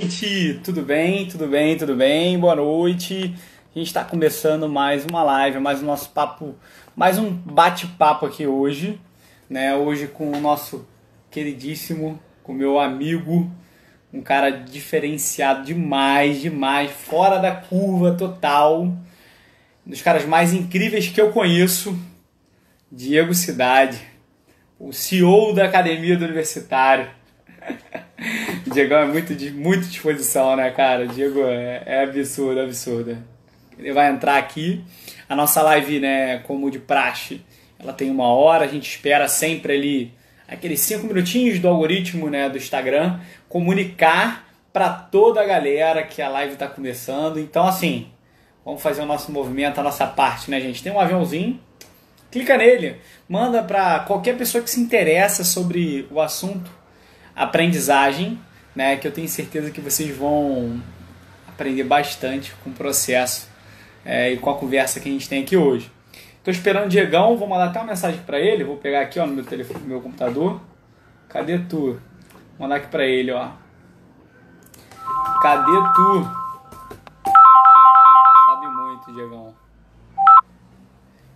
noite, tudo bem? Tudo bem? Tudo bem? Boa noite. A gente está começando mais uma live, mais um nosso papo, mais um bate-papo aqui hoje, né? Hoje com o nosso queridíssimo, com o meu amigo, um cara diferenciado demais, demais, fora da curva total, um dos caras mais incríveis que eu conheço, Diego Cidade, o CEO da Academia do Universitário. Diego é muito, de muita disposição, né, cara? Diego é, é absurdo, absurdo. Ele vai entrar aqui. A nossa live, né, como de praxe, ela tem uma hora. A gente espera sempre ali aqueles cinco minutinhos do algoritmo, né, do Instagram, comunicar para toda a galera que a live está começando. Então, assim, vamos fazer o nosso movimento, a nossa parte, né, gente? Tem um aviãozinho, clica nele, manda para qualquer pessoa que se interessa sobre o assunto aprendizagem, né, que eu tenho certeza que vocês vão aprender bastante com o processo é, e com a conversa que a gente tem aqui hoje. Estou esperando o Diegão, vou mandar até uma mensagem para ele, vou pegar aqui ó, no meu telefone, no meu computador. Cadê tu? Vou mandar aqui para ele, ó. Cadê tu? Sabe muito, Diegão.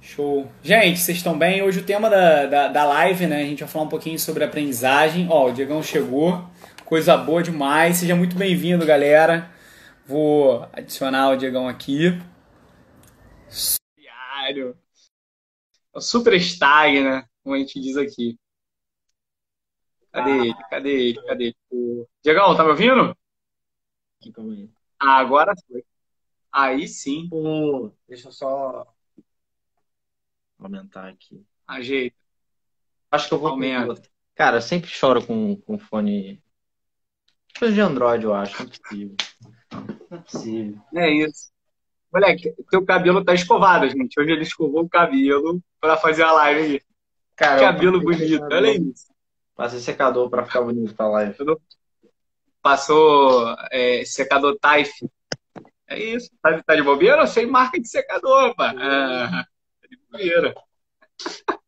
Show. Gente, vocês estão bem? Hoje o tema da, da, da, live, né? A gente vai falar um pouquinho sobre aprendizagem. Ó, o Diegão chegou. Coisa boa demais. Seja muito bem-vindo, galera. Vou adicionar o Diegão aqui. Diário. O superstar, né? Como a gente diz aqui. Cadê ah. ele? Cadê ele? Cadê ele? Diegão, tá me ouvindo? Ah, agora foi. Aí sim. Pô, deixa eu só aumentar aqui. Ajeita. Acho que eu vou aumentar. Cara, eu sempre choro com, com fone. Coisa de Android, eu acho. Não é possível. Não é possível. É isso. Moleque, teu cabelo tá escovado, gente. Hoje ele escovou o cabelo pra fazer a live aí. Cara, cabelo bonito, olha isso. Passei secador pra ficar bonito pra live. Passou é, secador Taif. É isso. Tá, tá de bobeira? Eu sei marca de secador, pá. Ah de bobeira.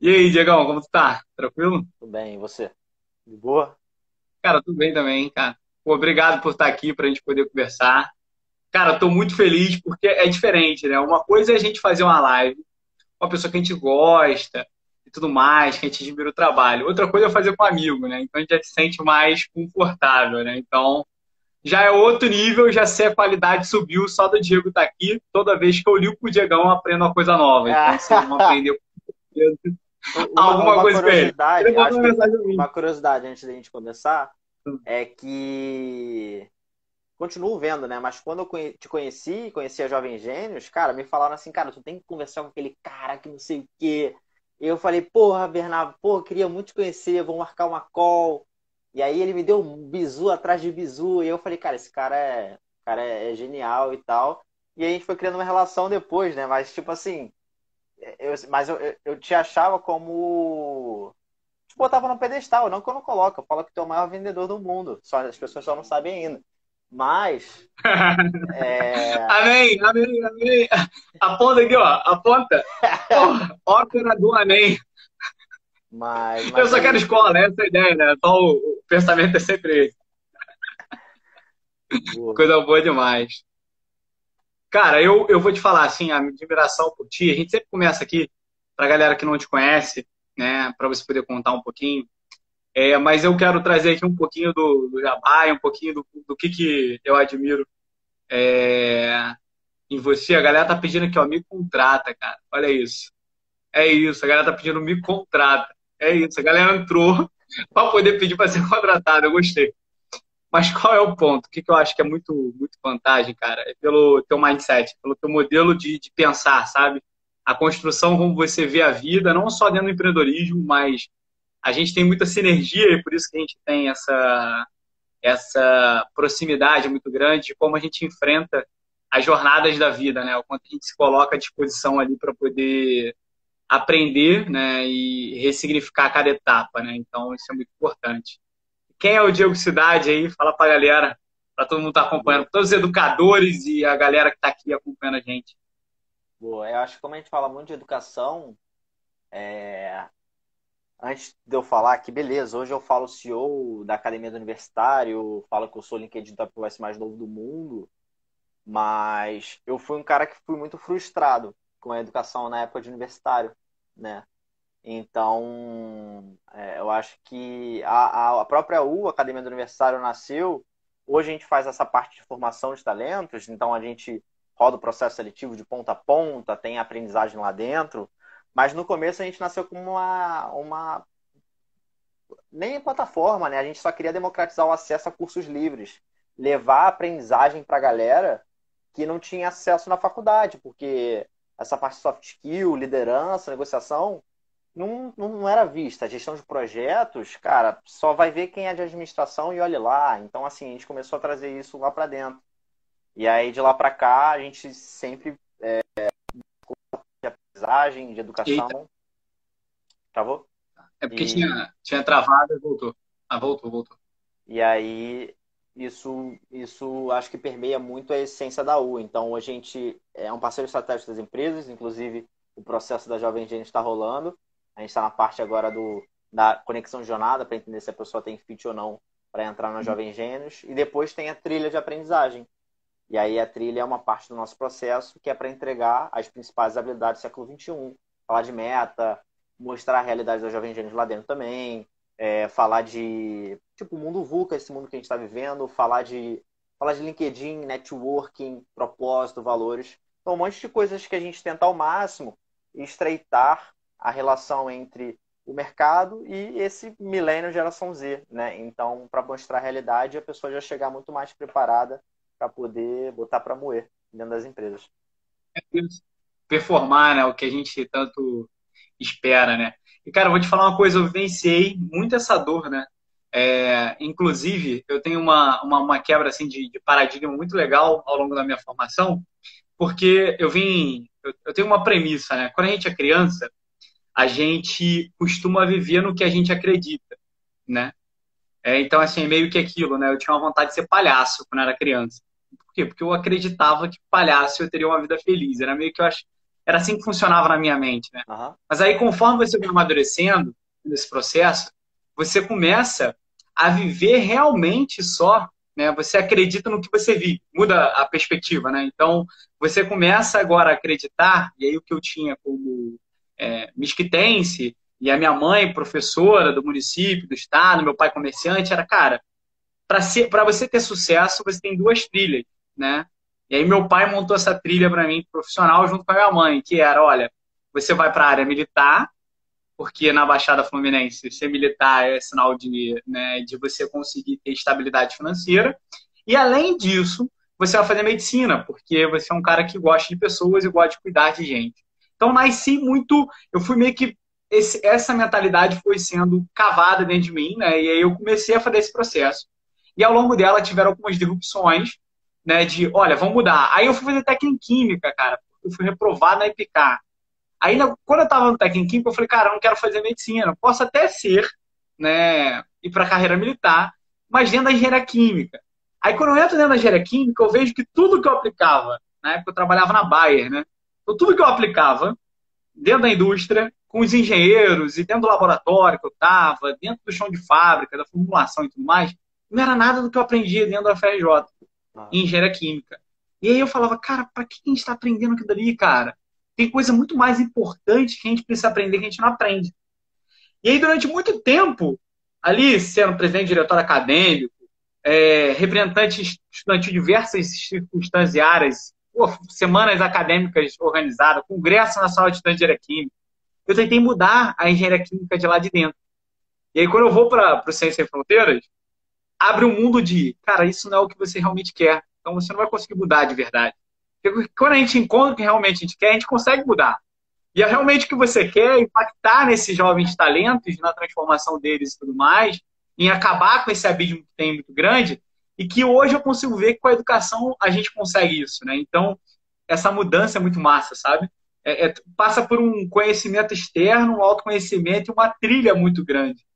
E aí, Diegão, como tu tá? Tranquilo? Tudo bem, e você? De boa? Cara, tudo bem também, cara. Pô, obrigado por estar aqui pra gente poder conversar. Cara, tô muito feliz porque é diferente, né? Uma coisa é a gente fazer uma live, uma pessoa que a gente gosta e tudo mais, que a gente admira o trabalho. Outra coisa é fazer com um amigo, né? Então a gente já se sente mais confortável, né? Então, já é outro nível, já sei a qualidade subiu só do Diego estar tá aqui. Toda vez que eu ligo pro Diegão, eu aprendo uma coisa nova. Então, assim, vamos aprender alguma uma coisa com ele uma curiosidade antes da gente começar. É que continuo vendo, né? Mas quando eu te conheci, conheci a Jovem Gênios, cara, me falaram assim, cara, tu tem que conversar com aquele cara que não sei o quê. Eu falei, porra, Bernardo, pô, queria muito te conhecer, vou marcar uma call. E aí ele me deu um bizu atrás de bizu. E eu falei, cara, esse cara é, cara é, é genial e tal. E aí a gente foi criando uma relação depois, né? Mas, tipo assim, eu, mas eu, eu te achava como. Botava no pedestal, não que eu não coloco. Eu falo que tu é o maior vendedor do mundo. Só, as pessoas só não sabem ainda. Mas. é... Amém, amém, amém. Aponta aqui, ó. Aponta. Ópera do amém. Mas, mas eu só quero escola, essa é a ideia, né? Só o, o pensamento é sempre esse. Boa. Coisa boa demais. Cara, eu, eu vou te falar assim, a minha admiração por ti. A gente sempre começa aqui, pra galera que não te conhece, né? Pra você poder contar um pouquinho. É, mas eu quero trazer aqui um pouquinho do, do Jabá, um pouquinho do, do que, que eu admiro é, em você. A galera tá pedindo aqui, ó, me contrata, cara. Olha isso. É isso, a galera tá pedindo me contrata. É isso, a galera entrou para poder pedir para ser contratado, eu gostei. Mas qual é o ponto? O que, que eu acho que é muito, muito vantagem, cara? É pelo teu mindset, pelo teu modelo de, de pensar, sabe? A construção, como você vê a vida, não só dentro do empreendedorismo, mas a gente tem muita sinergia e por isso que a gente tem essa, essa proximidade muito grande de como a gente enfrenta as jornadas da vida, né? O quanto a gente se coloca à disposição ali para poder aprender né, e ressignificar cada etapa, né? Então isso é muito importante. Quem é o Diego Cidade aí? Fala para a galera, para todo mundo estar tá acompanhando, todos os educadores e a galera que está aqui acompanhando a gente. Boa, eu acho que como a gente fala muito de educação, é... antes de eu falar que, beleza, hoje eu falo CEO da Academia do Universitário, falo que eu sou o LinkedIn Top Voice mais novo do mundo, mas eu fui um cara que fui muito frustrado com a educação na época de universitário, né? Então, é, eu acho que a, a própria U, Academia do Universitário, nasceu. Hoje a gente faz essa parte de formação de talentos, então a gente roda o processo seletivo de ponta a ponta, tem aprendizagem lá dentro, mas no começo a gente nasceu como uma, uma nem plataforma, né? A gente só queria democratizar o acesso a cursos livres, levar a aprendizagem para a galera que não tinha acesso na faculdade, porque essa parte de soft skill, liderança, negociação, não, não era vista. A gestão de projetos, cara, só vai ver quem é de administração e olhe lá. Então, assim, a gente começou a trazer isso lá para dentro. E aí, de lá para cá, a gente sempre é, de aprendizagem, de educação. Eita. Travou? É porque e... tinha, tinha travado e voltou. Ah, voltou, voltou. E aí, isso, isso acho que permeia muito a essência da U. Então, a gente é um parceiro estratégico das empresas, inclusive o processo da Jovem Gente está rolando. A gente está na parte agora do, da conexão de jornada para entender se a pessoa tem fit ou não para entrar na uhum. Jovem Gênios. E depois tem a trilha de aprendizagem. E aí a trilha é uma parte do nosso processo que é para entregar as principais habilidades do século XXI. Falar de meta, mostrar a realidade da Jovem Gênios lá dentro também, é, falar de tipo o mundo VUCA, esse mundo que a gente está vivendo, falar de falar de LinkedIn, networking, propósito, valores. Então, um monte de coisas que a gente tenta ao máximo estreitar a relação entre o mercado e esse milênio geração Z, né? Então, para mostrar a realidade, a pessoa já chegar muito mais preparada para poder botar para moer dentro das empresas. É Performar, né? O que a gente tanto espera, né? E, cara, eu vou te falar uma coisa, eu vivenciei muito essa dor, né? É, inclusive, eu tenho uma, uma, uma quebra assim, de, de, paradigma muito legal ao longo da minha formação, porque eu vim. Eu, eu, tenho uma premissa, né? Quando a gente é criança, a gente costuma viver no que a gente acredita, né? É, então, assim, meio que aquilo, né? Eu tinha uma vontade de ser palhaço quando era criança. Por quê? Porque eu acreditava que palhaço eu teria uma vida feliz. Era meio que eu acho era assim que funcionava na minha mente, né? Uhum. Mas aí, conforme você vai amadurecendo nesse processo, você começa a viver realmente só, né? Você acredita no que você vive, muda a perspectiva, né? Então, você começa agora a acreditar, e aí o que eu tinha como é, misquitense, e a minha mãe, professora do município, do estado, meu pai comerciante, era, cara, para você ter sucesso, você tem duas trilhas, né? E aí meu pai montou essa trilha para mim profissional junto com a minha mãe, que era, olha, você vai para a área militar, porque na Baixada Fluminense ser militar é sinal de, né, de você conseguir ter estabilidade financeira. E além disso, você vai fazer medicina, porque você é um cara que gosta de pessoas e gosta de cuidar de gente. Então nasci muito, eu fui meio que esse, essa mentalidade foi sendo cavada dentro de mim, né? E aí eu comecei a fazer esse processo. E ao longo dela tiveram algumas disrupções, né, de, olha, vamos mudar. Aí eu fui fazer técnica em química, cara, eu fui reprovado na EPICAR. Aí, quando eu estava no técnico em química, eu falei, cara, eu não quero fazer medicina. Posso até ser, né, ir para a carreira militar, mas dentro da engenharia química. Aí, quando eu entro dentro da engenharia química, eu vejo que tudo que eu aplicava, na época eu trabalhava na Bayer, né, então tudo que eu aplicava dentro da indústria, com os engenheiros e dentro do laboratório que eu estava, dentro do chão de fábrica, da formulação e tudo mais, não era nada do que eu aprendia dentro da FRJ. Em engenharia química. E aí eu falava, cara, para que a gente está aprendendo aquilo ali, cara? Tem coisa muito mais importante que a gente precisa aprender que a gente não aprende. E aí, durante muito tempo, ali, sendo presidente diretor acadêmico, é, representante estudantil de diversas circunstâncias áreas, semanas acadêmicas organizadas, Congresso Nacional de Estudantes de Engenharia Química, eu tentei mudar a engenharia química de lá de dentro. E aí, quando eu vou para o Ciência Sem Fronteiras, abre um mundo de, cara, isso não é o que você realmente quer. Então você não vai conseguir mudar de verdade. Porque quando a gente encontra o que realmente a gente quer, a gente consegue mudar. E é realmente o que você quer impactar nesses jovens talentos, na transformação deles e tudo mais, em acabar com esse abismo que tem muito grande, e que hoje eu consigo ver que com a educação a gente consegue isso, né? Então, essa mudança é muito massa, sabe? É, é, passa por um conhecimento externo, um autoconhecimento e uma trilha muito grande.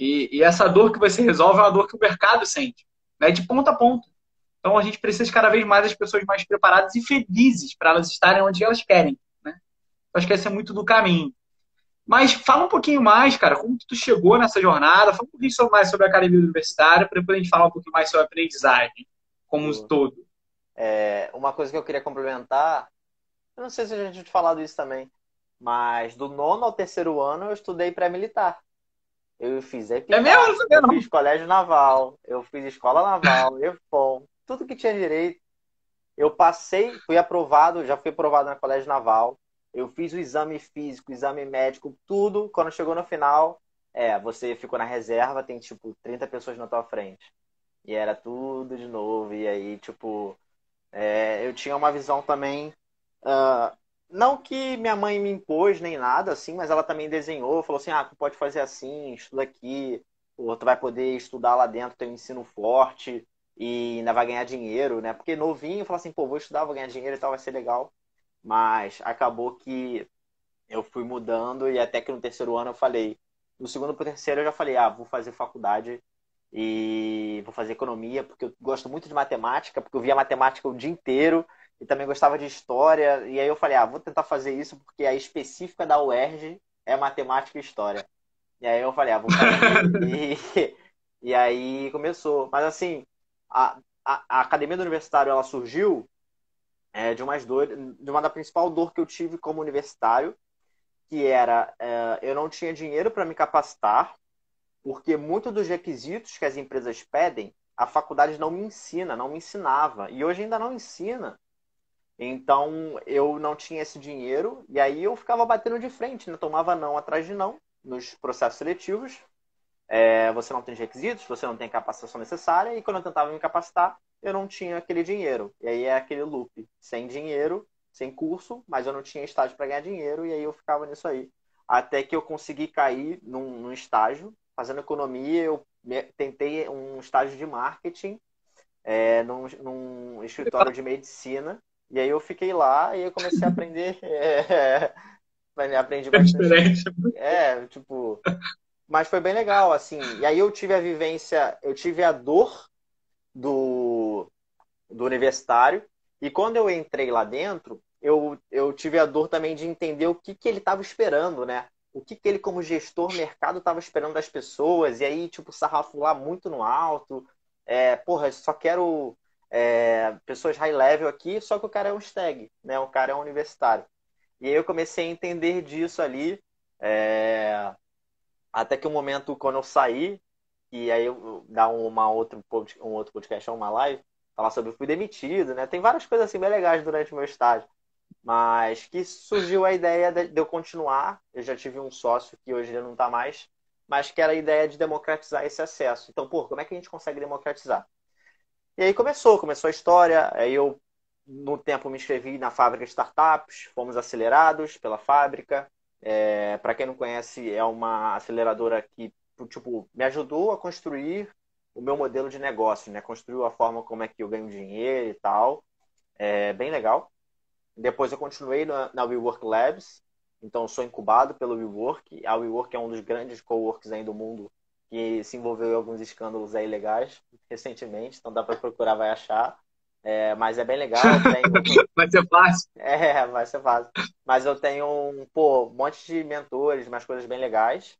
E, e, essa dor que você resolve é uma dor que o mercado sente, né? de ponta a ponta. Então a gente precisa de cada vez mais as pessoas mais preparadas e felizes para elas estarem onde elas querem. Né? Eu acho que esse é muito do caminho. Mas fala um pouquinho mais, cara, como tu chegou nessa jornada, fala um pouquinho mais sobre a academia universitária, para depois a gente falar um pouquinho mais sobre a aprendizagem como um todo. É, uma coisa que eu queria complementar, eu não sei se a gente tinha falado isso também, mas do nono ao terceiro ano eu estudei pré-militar. Eu fiz EPICAR, é mesmo? eu fiz colégio naval, eu fiz escola naval, EFOM, tudo que tinha direito. Eu passei, fui aprovado, já fui aprovado na colégio naval. Eu fiz o exame físico, exame médico, tudo. Quando chegou no final, é, você ficou na reserva, tem tipo 30 pessoas na tua frente. E era tudo de novo. E aí, tipo, é, eu tinha uma visão também uh, não que minha mãe me impôs nem nada, assim, mas ela também desenhou, falou assim, ah, tu pode fazer assim, estuda aqui, ou tu vai poder estudar lá dentro, tem um ensino forte e ainda vai ganhar dinheiro, né? Porque novinho, fala assim, pô, vou estudar, vou ganhar dinheiro e tal, vai ser legal. Mas acabou que eu fui mudando e até que no terceiro ano eu falei, no segundo pro terceiro eu já falei, ah, vou fazer faculdade e vou fazer economia, porque eu gosto muito de matemática, porque eu via matemática o dia inteiro, e também gostava de história. E aí eu falei, ah, vou tentar fazer isso porque a específica da UERJ é matemática e história. E aí eu falei, ah, vou fazer. e, e aí começou. Mas assim, a, a, a academia do universitário ela surgiu é, de, umas dor, de uma da principal dor que eu tive como universitário, que era é, eu não tinha dinheiro para me capacitar, porque muitos dos requisitos que as empresas pedem, a faculdade não me ensina, não me ensinava. E hoje ainda não ensina. Então eu não tinha esse dinheiro e aí eu ficava batendo de frente, né? tomava não atrás de não nos processos seletivos. É, você não tem requisitos, você não tem a capacitação necessária e quando eu tentava me capacitar, eu não tinha aquele dinheiro. E aí é aquele loop, sem dinheiro, sem curso, mas eu não tinha estágio para ganhar dinheiro e aí eu ficava nisso aí. Até que eu consegui cair num, num estágio, fazendo economia, eu tentei um estágio de marketing é, num, num escritório de medicina e aí eu fiquei lá e eu comecei a aprender. É, aprendi bastante. É, tipo. Mas foi bem legal, assim. E aí eu tive a vivência, eu tive a dor do, do universitário. E quando eu entrei lá dentro, eu, eu tive a dor também de entender o que, que ele estava esperando, né? O que, que ele, como gestor mercado, estava esperando das pessoas. E aí, tipo, sarrafo lá muito no alto. É, porra, só quero é, pessoas high level aqui, só que o cara é um stag, né? O cara é um universitário. E aí eu comecei a entender disso ali, é... até que o um momento quando eu saí, e aí eu dar uma outro, um outro podcast, uma live, falar sobre fui demitido, né? Tem várias coisas assim bem legais durante o meu estágio. Mas que surgiu a ideia de eu continuar. Eu já tive um sócio que hoje não está mais, mas que era a ideia de democratizar esse acesso. Então, pô, como é que a gente consegue democratizar? E aí começou, começou a história. Aí eu, no tempo, me inscrevi na fábrica de startups, fomos acelerados pela fábrica. É, Para quem não conhece, é uma aceleradora que tipo, me ajudou a construir o meu modelo de negócio, né? Construiu a forma como é que eu ganho dinheiro e tal. É bem legal. Depois eu continuei na, na WeWork Labs, então sou incubado pelo WeWork. A WeWork é um dos grandes coworks aí do mundo que se envolveu em alguns escândalos aí legais recentemente, então dá para procurar, vai achar. É, mas é bem legal. Tenho... vai ser fácil. É, vai ser fácil. Mas eu tenho um, pô, um monte de mentores, umas coisas bem legais.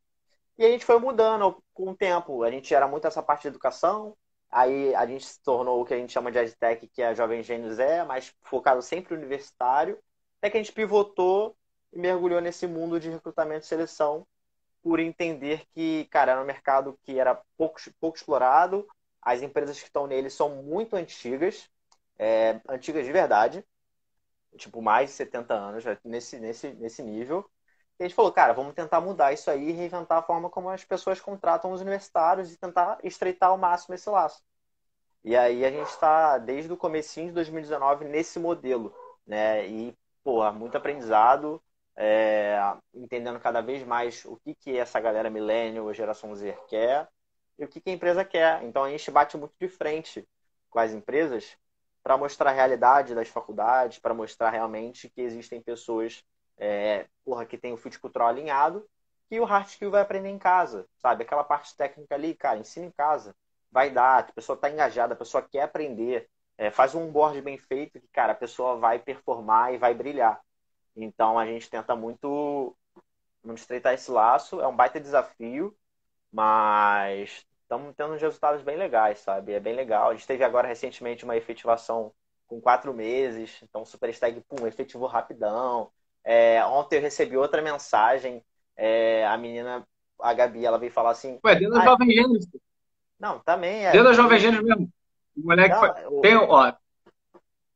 E a gente foi mudando com o tempo. A gente era muito essa parte de educação, aí a gente se tornou o que a gente chama de EdTech, que é a Jovem Gênios é, mas focado sempre universitário. Até que a gente pivotou e mergulhou nesse mundo de recrutamento e seleção, por entender que, cara, era um mercado que era pouco, pouco explorado, as empresas que estão nele são muito antigas, é, antigas de verdade, tipo, mais de 70 anos, nesse, nesse, nesse nível. E a gente falou, cara, vamos tentar mudar isso aí reinventar a forma como as pessoas contratam os universitários e tentar estreitar ao máximo esse laço. E aí a gente está, desde o comecinho de 2019, nesse modelo, né? E, pô, muito aprendizado, é, entendendo cada vez mais o que, que essa galera millennial, geração Z quer e o que, que a empresa quer. Então a gente bate muito de frente com as empresas para mostrar a realidade das faculdades, para mostrar realmente que existem pessoas é, porra, que tem o fit cultural alinhado e o hard skill vai aprender em casa, sabe? Aquela parte técnica ali, cara, ensina em casa. Vai dar, a pessoa está engajada, a pessoa quer aprender. É, faz um board bem feito que, cara, a pessoa vai performar e vai brilhar. Então a gente tenta muito vamos estreitar esse laço. É um baita desafio, mas estamos tendo uns resultados bem legais, sabe? É bem legal. A gente teve agora recentemente uma efetivação com quatro meses, então o Superstag, pum, efetivou rapidão. É, ontem eu recebi outra mensagem, é, a menina, a Gabi, ela veio falar assim... Ué, dentro da Jovem Gênesis. Não, também é... Dentro da Jovem Gênesis mesmo. O moleque não, foi... o... Tem, ó,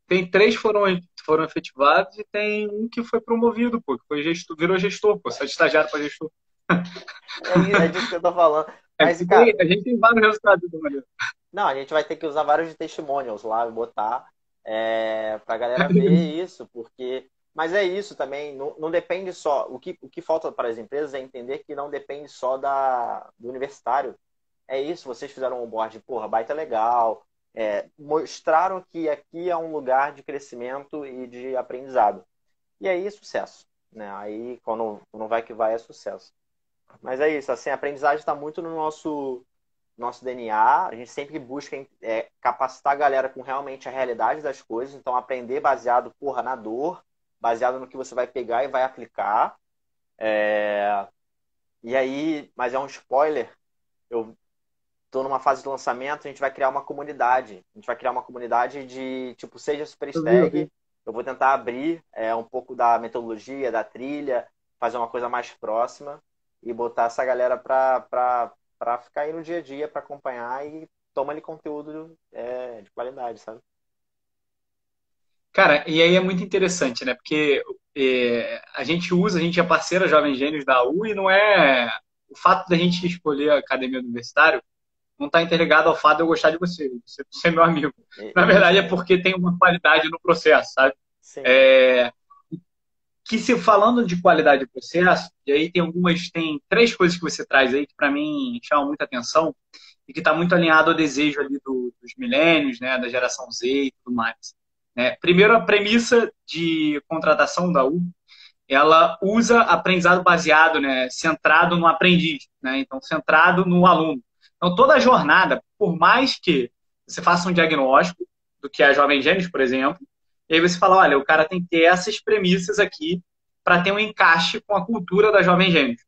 tem três foram, foram efetivados e tem um que foi promovido, pô, que foi gestor, virou gestor, pô, sai de estagiário para gestor. É, é disso que eu tô falando. É, Mas, é, cara, a gente tem vários resultados do maneiro. Não, a gente vai ter que usar vários testimonials lá e botar é, pra galera ver isso, porque. Mas é isso também, não, não depende só. O que, o que falta para as empresas é entender que não depende só da, do universitário. É isso, vocês fizeram um board, porra, baita legal, é, mostraram que aqui é um lugar de crescimento e de aprendizado. E aí, sucesso. Né? Aí, quando, quando vai que vai, é sucesso. Mas é isso, assim, a aprendizagem está muito no nosso, nosso DNA. A gente sempre busca é, capacitar a galera com realmente a realidade das coisas. Então, aprender baseado, porra, na dor, baseado no que você vai pegar e vai aplicar. É... E aí, mas é um spoiler. Eu estou numa fase de lançamento, a gente vai criar uma comunidade. A gente vai criar uma comunidade de, tipo, seja Super Stag. Eu vou tentar abrir é, um pouco da metodologia, da trilha, fazer uma coisa mais próxima e botar essa galera para ficar aí no dia a dia, para acompanhar e toma ali conteúdo é, de qualidade, sabe? Cara, e aí é muito interessante, né? Porque é, a gente usa, a gente é parceira Jovem Gênios da U e não é. O fato da gente escolher a academia universitária não está interligado ao fato de eu gostar de você, você ser meu amigo. Na verdade, é porque tem uma qualidade no processo, sabe? É, que se falando de qualidade do processo, e aí tem algumas, tem três coisas que você traz aí que para mim chamam muita atenção e que está muito alinhado ao desejo ali do, dos milênios, né, da geração Z e tudo mais. Né? Primeiro, a premissa de contratação da U, ela usa aprendizado baseado, né, centrado no aprendiz, né, então centrado no aluno. Então, toda a jornada, por mais que você faça um diagnóstico do que é a Jovem Gêmeos, por exemplo, e aí você fala, olha, o cara tem que ter essas premissas aqui para ter um encaixe com a cultura da Jovem Gêmeos.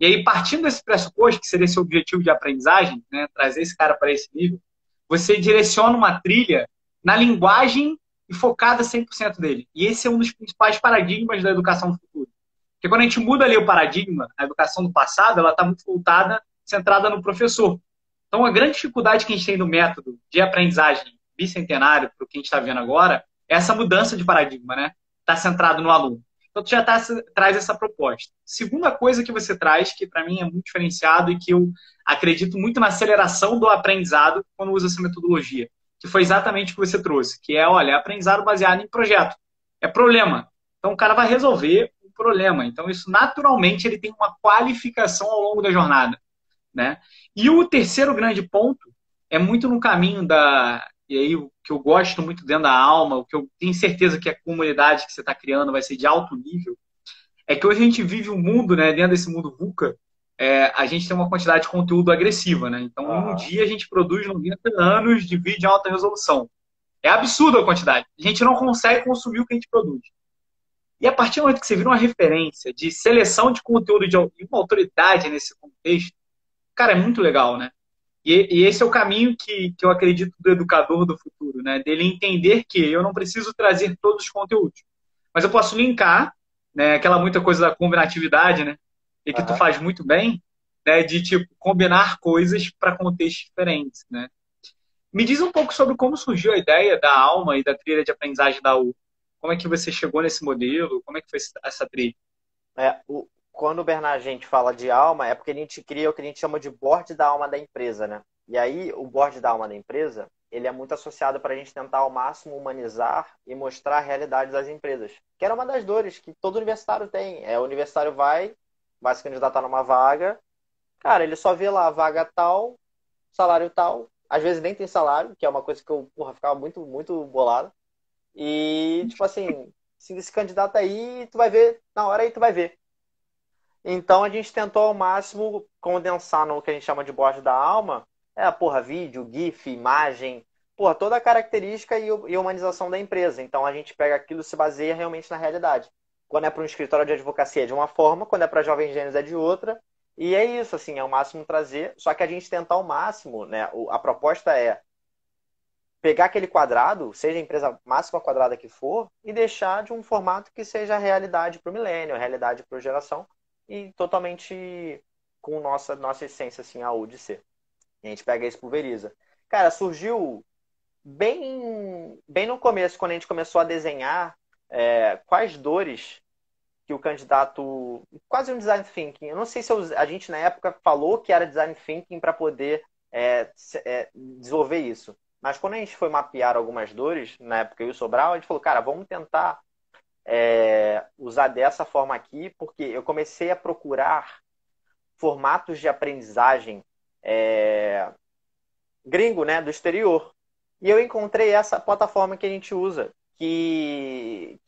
E aí, partindo desse pressuposto, que seria esse objetivo de aprendizagem, né, trazer esse cara para esse nível, você direciona uma trilha na linguagem e focada 100% dele. E esse é um dos principais paradigmas da educação do futuro. Porque quando a gente muda ali o paradigma, a educação do passado, ela está muito voltada centrada no professor. Então, a grande dificuldade que a gente tem no método de aprendizagem bicentenário, para o que a gente está vendo agora, é essa mudança de paradigma, né? Está centrado no aluno. Então, tu já tá, traz essa proposta. Segunda coisa que você traz, que para mim é muito diferenciado e que eu acredito muito na aceleração do aprendizado quando usa essa metodologia, que foi exatamente o que você trouxe, que é, olha, aprendizado baseado em projeto. É problema. Então, o cara vai resolver o problema. Então, isso naturalmente ele tem uma qualificação ao longo da jornada. Né? E o terceiro grande ponto é muito no caminho da. E aí, o que eu gosto muito dentro da alma, o que eu tenho certeza que a comunidade que você está criando vai ser de alto nível, é que hoje a gente vive um mundo, né, dentro desse mundo VUCA, é, a gente tem uma quantidade de conteúdo agressiva, né? Então, ah. um dia a gente produz 90 anos de vídeo em alta resolução. É absurdo a quantidade. A gente não consegue consumir o que a gente produz. E a partir do momento que você vira uma referência de seleção de conteúdo de uma autoridade nesse contexto, cara, é muito legal, né? E, e, esse é o caminho que, que eu acredito do educador do futuro, né? Dele entender que eu não preciso trazer todos os conteúdos, mas eu posso linkar, né? Aquela muita coisa da combinatividade, né? E que uhum. tu faz muito bem, né? De tipo combinar coisas para contextos diferentes, né? Me diz um pouco sobre como surgiu a ideia da alma e da trilha de aprendizagem da U. Como é que você chegou nesse modelo? Como é que foi essa trilha? É, o, quando o Bernard gente fala de alma, é porque a gente cria o que a gente chama de board da alma da empresa, né? E aí, o board da alma da empresa, ele é muito associado para a gente tentar ao máximo humanizar e mostrar a realidade das empresas. Que era uma das dores que todo universitário tem. É, o universitário vai, vai se candidatar numa vaga, cara, ele só vê lá vaga tal, salário tal, às vezes nem tem salário, que é uma coisa que eu, porra, ficava muito, muito bolado. E, tipo assim, se, se candidata aí, tu vai ver, na hora aí tu vai ver. Então a gente tentou ao máximo condensar no que a gente chama de board da alma, é porra, vídeo, GIF, imagem, porra, toda a característica e humanização da empresa. Então a gente pega aquilo e se baseia realmente na realidade. quando é para um escritório de advocacia é de uma forma, quando é para jovens gênios é de outra. E é isso, assim, é o máximo trazer. Só que a gente tentar ao máximo, né? A proposta é pegar aquele quadrado, seja a empresa máxima quadrada que for, e deixar de um formato que seja realidade para o milênio, realidade para a geração, e totalmente com nossa, nossa essência, assim, a de ser. E a gente pega isso e pulveriza. Cara, surgiu bem, bem no começo, quando a gente começou a desenhar é, quais dores que o candidato. Quase um design thinking. Eu não sei se eu, a gente na época falou que era design thinking para poder é, é, desenvolver isso. Mas quando a gente foi mapear algumas dores, na época eu e o Sobral, a gente falou, cara, vamos tentar é, usar dessa forma aqui, porque eu comecei a procurar formatos de aprendizagem é, gringo, né, do exterior. E eu encontrei essa plataforma que a gente usa, que,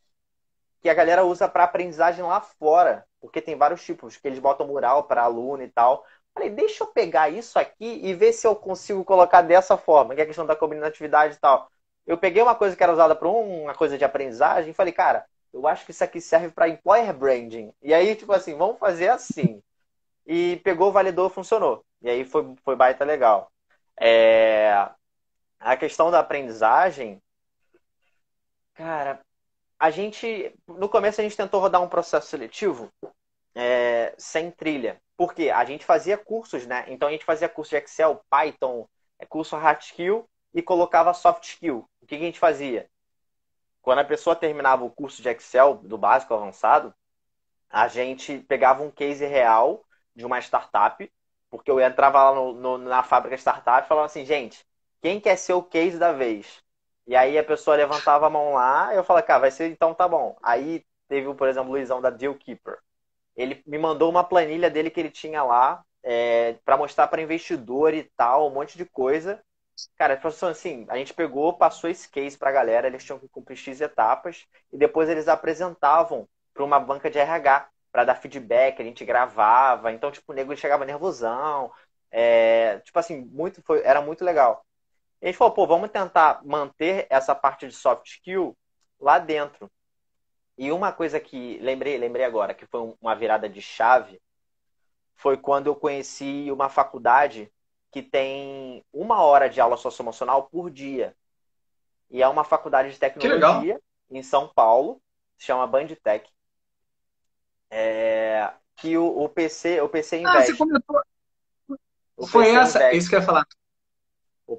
que a galera usa para aprendizagem lá fora, porque tem vários tipos, que eles botam mural para aluno e tal. Falei, deixa eu pegar isso aqui e ver se eu consigo colocar dessa forma, que é a questão da combinatividade e tal. Eu peguei uma coisa que era usada para uma coisa de aprendizagem e falei, cara, eu acho que isso aqui serve para employer branding. E aí, tipo assim, vamos fazer assim. E pegou, validou, funcionou. E aí foi, foi baita legal. É... A questão da aprendizagem, cara, a gente, no começo a gente tentou rodar um processo seletivo é, sem trilha. Por quê? A gente fazia cursos, né? Então a gente fazia curso de Excel, Python, é, curso hard skill e colocava soft skill. O que a gente fazia? Quando a pessoa terminava o curso de Excel, do básico avançado, a gente pegava um case real de uma startup, porque eu entrava lá no, no, na fábrica startup e falava assim, gente, quem quer ser o case da vez? E aí a pessoa levantava a mão lá, eu falava, cara, vai ser então tá bom. Aí teve, por exemplo, o Luizão da Deal Keeper. Ele me mandou uma planilha dele que ele tinha lá é, para mostrar para investidor e tal, um monte de coisa. Cara, ele falou assim, a gente pegou, passou esse case para a galera, eles tinham que cumprir X etapas, e depois eles apresentavam para uma banca de RH para dar feedback, a gente gravava, então, tipo, o nego chegava nervosão, é, tipo assim, muito, foi, era muito legal. E a gente falou, pô, vamos tentar manter essa parte de soft skill lá dentro. E uma coisa que lembrei, lembrei agora, que foi uma virada de chave, foi quando eu conheci uma faculdade que tem uma hora de aula socioemocional por dia. E é uma faculdade de tecnologia em São Paulo, se chama Banditech. É, que o, o, PC, o PC investe. Ah, você comentou. O foi essa, investe. isso que eu ia falar.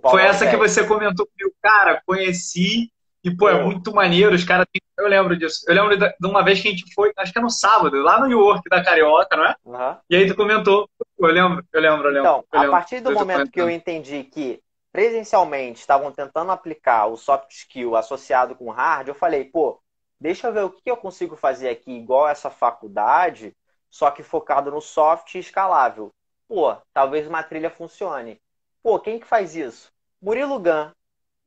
Foi essa que você comentou comigo, cara, conheci e, pô, é muito maneiro. Os caras. Eu lembro disso. Eu lembro de uma vez que a gente foi, acho que é no sábado, lá no New York da Carioca, não é? Uhum. E aí tu comentou. Eu lembro, eu lembro, eu lembro. Então, eu lembro, a partir do momento que eu entendi que presencialmente estavam tentando aplicar o soft skill associado com hard, eu falei, pô, deixa eu ver o que eu consigo fazer aqui igual essa faculdade, só que focado no soft e escalável. Pô, talvez uma trilha funcione. Pô, quem que faz isso? Murilo Gun.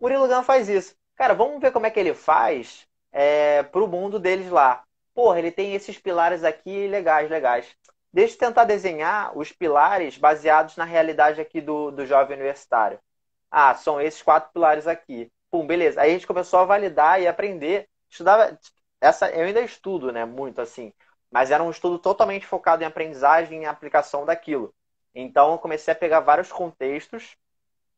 Murilo Gun faz isso. Cara, vamos ver como é que ele faz é, pro mundo deles lá. Porra, ele tem esses pilares aqui legais, legais. Deixa eu tentar desenhar os pilares baseados na realidade aqui do, do jovem universitário. Ah, são esses quatro pilares aqui. Pum, beleza. Aí a gente começou a validar e aprender. Estudava. Essa, eu ainda estudo, né? Muito assim. Mas era um estudo totalmente focado em aprendizagem e aplicação daquilo. Então eu comecei a pegar vários contextos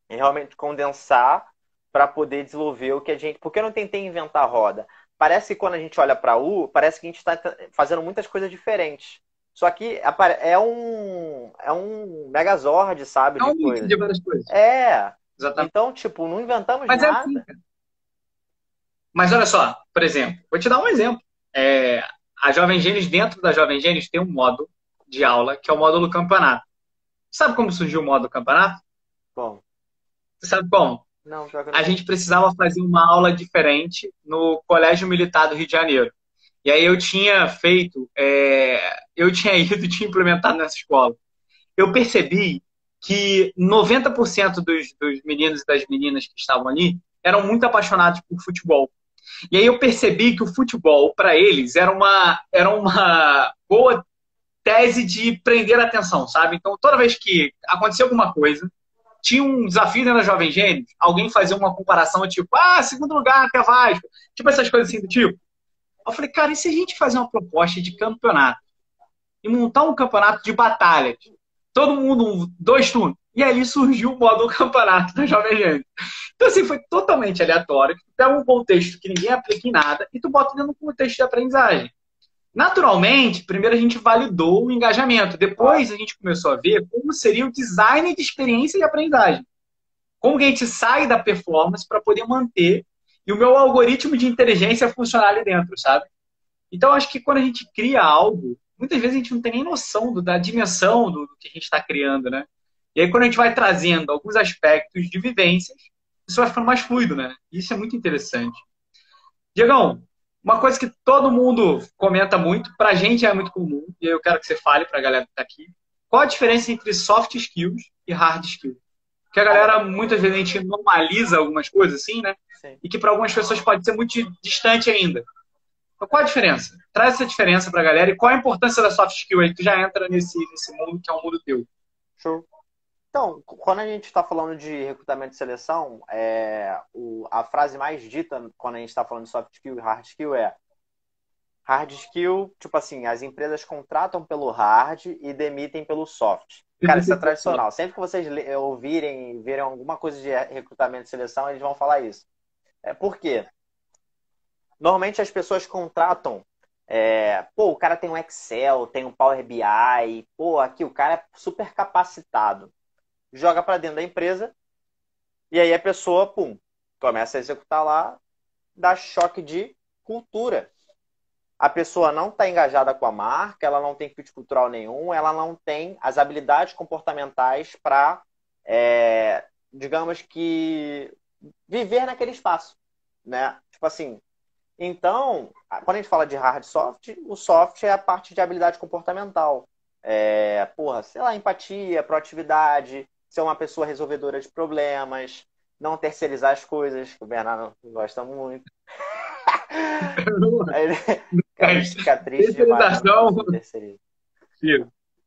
e realmente condensar para poder desenvolver o que a gente. Porque eu não tentei inventar a roda. Parece que quando a gente olha para U, parece que a gente está fazendo muitas coisas diferentes. Só que é um é um megazord, sabe? É um de, de várias coisas. É. Exatamente. Então, tipo, não inventamos Mas nada. É assim, Mas olha só, por exemplo, vou te dar um exemplo. É, a Jovem Gênios, dentro da Jovem Gênios, tem um modo de aula que é o módulo campeonato. Sabe como surgiu o modo campeonato? Bom. Você sabe como? Não, não. A gente precisava fazer uma aula diferente no Colégio Militar do Rio de Janeiro. E aí eu tinha feito, é... eu tinha ido, tinha implementado nessa escola. Eu percebi que 90% dos, dos meninos e das meninas que estavam ali eram muito apaixonados por futebol. E aí eu percebi que o futebol, para eles, era uma, era uma boa tese de prender a atenção, sabe? Então, toda vez que acontecia alguma coisa, tinha um desafio dentro da Jovem Gênios, alguém fazia uma comparação tipo, ah, segundo lugar, que é Vasco, tipo essas coisas assim do tipo. Eu falei, cara, e se a gente fazer uma proposta de campeonato? E montar um campeonato de batalha? Todo mundo, dois turnos. E ali surgiu o modo campeonato da Jovem Gênero. Então, assim, foi totalmente aleatório. Tu pega um contexto que ninguém aplica em nada e tu bota dentro do contexto de aprendizagem. Naturalmente, primeiro a gente validou o engajamento. Depois a gente começou a ver como seria o design de experiência de aprendizagem. Como que a gente sai da performance para poder manter e o meu algoritmo de inteligência funcionar ali dentro, sabe? Então, acho que quando a gente cria algo, muitas vezes a gente não tem nem noção do, da dimensão do, do que a gente está criando, né? E aí, quando a gente vai trazendo alguns aspectos de vivências, isso vai ficando mais fluido, né? Isso é muito interessante. Diegão, uma coisa que todo mundo comenta muito, pra gente é muito comum, e eu quero que você fale pra galera que tá aqui. Qual a diferença entre soft skills e hard skills? Porque a galera, muitas vezes, a gente normaliza algumas coisas assim, né? Sim. E que para algumas pessoas pode ser muito distante ainda. Então, qual a diferença? Traz essa diferença pra galera e qual a importância da soft skill aí? Tu já entra nesse, nesse mundo que é um mundo teu. Show. Então, quando a gente está falando de recrutamento e seleção, é, o, a frase mais dita quando a gente está falando de soft skill e hard skill é hard skill, tipo assim, as empresas contratam pelo hard e demitem pelo soft. Cara, isso é tradicional. Sempre que vocês ouvirem, verem alguma coisa de recrutamento e seleção, eles vão falar isso. É, por quê? Normalmente as pessoas contratam é, pô, o cara tem um Excel, tem um Power BI, pô, aqui o cara é super capacitado joga para dentro da empresa e aí a pessoa, pum, começa a executar lá, dá choque de cultura. A pessoa não está engajada com a marca, ela não tem fit cultural nenhum, ela não tem as habilidades comportamentais para, é, digamos que, viver naquele espaço, né? Tipo assim, então, quando a gente fala de hard soft, o soft é a parte de habilidade comportamental. É, porra, sei lá, empatia, proatividade, ser uma pessoa resolvedora de problemas, não terceirizar as coisas, que o Bernardo gosta muito. Ele fica triste demais.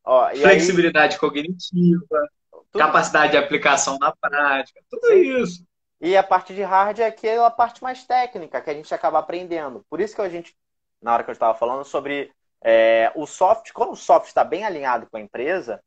Ó, Flexibilidade aí... cognitiva, tudo... capacidade de aplicação na prática, tudo Sim. isso. E a parte de hard é aquela parte mais técnica que a gente acaba aprendendo. Por isso que a gente, na hora que eu estava falando sobre é, o soft, quando o soft está bem alinhado com a empresa,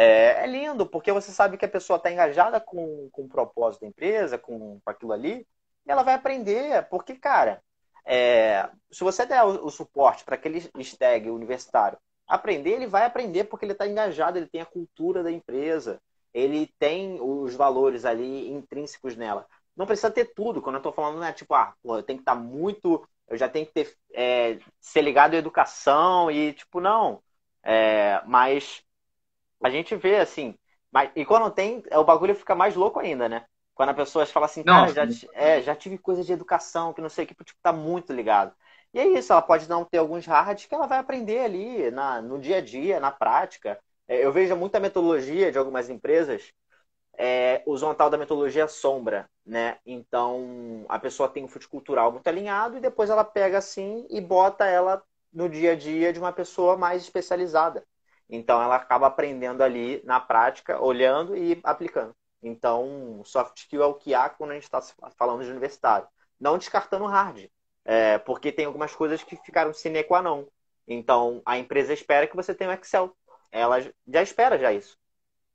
é, é lindo, porque você sabe que a pessoa está engajada com, com o propósito da empresa, com, com aquilo ali, e ela vai aprender. Porque, cara, é, se você der o, o suporte para aquele stag universitário aprender, ele vai aprender porque ele está engajado, ele tem a cultura da empresa, ele tem os valores ali intrínsecos nela. Não precisa ter tudo. Quando eu estou falando, né, tipo, ah, pô, eu tenho que estar tá muito. Eu já tenho que ter, é, ser ligado à educação e, tipo, não. É, mas a gente vê assim. Mas, e quando tem, o bagulho fica mais louco ainda, né? Quando a pessoa fala assim, cara, já, é, já tive coisa de educação, que não sei o que, tipo, tá muito ligado. E é isso, ela pode não ter alguns hards que ela vai aprender ali na, no dia a dia, na prática. É, eu vejo muita metodologia de algumas empresas é, usam a tal da metodologia sombra, né? Então a pessoa tem um fute cultural muito alinhado e depois ela pega assim e bota ela no dia a dia de uma pessoa mais especializada. Então ela acaba aprendendo ali na prática, olhando e aplicando. Então, soft skill é o que há quando a gente está falando de universitário. Não descartando hard, é, porque tem algumas coisas que ficaram sine qua non. Então, a empresa espera que você tenha o Excel. Ela já espera já isso.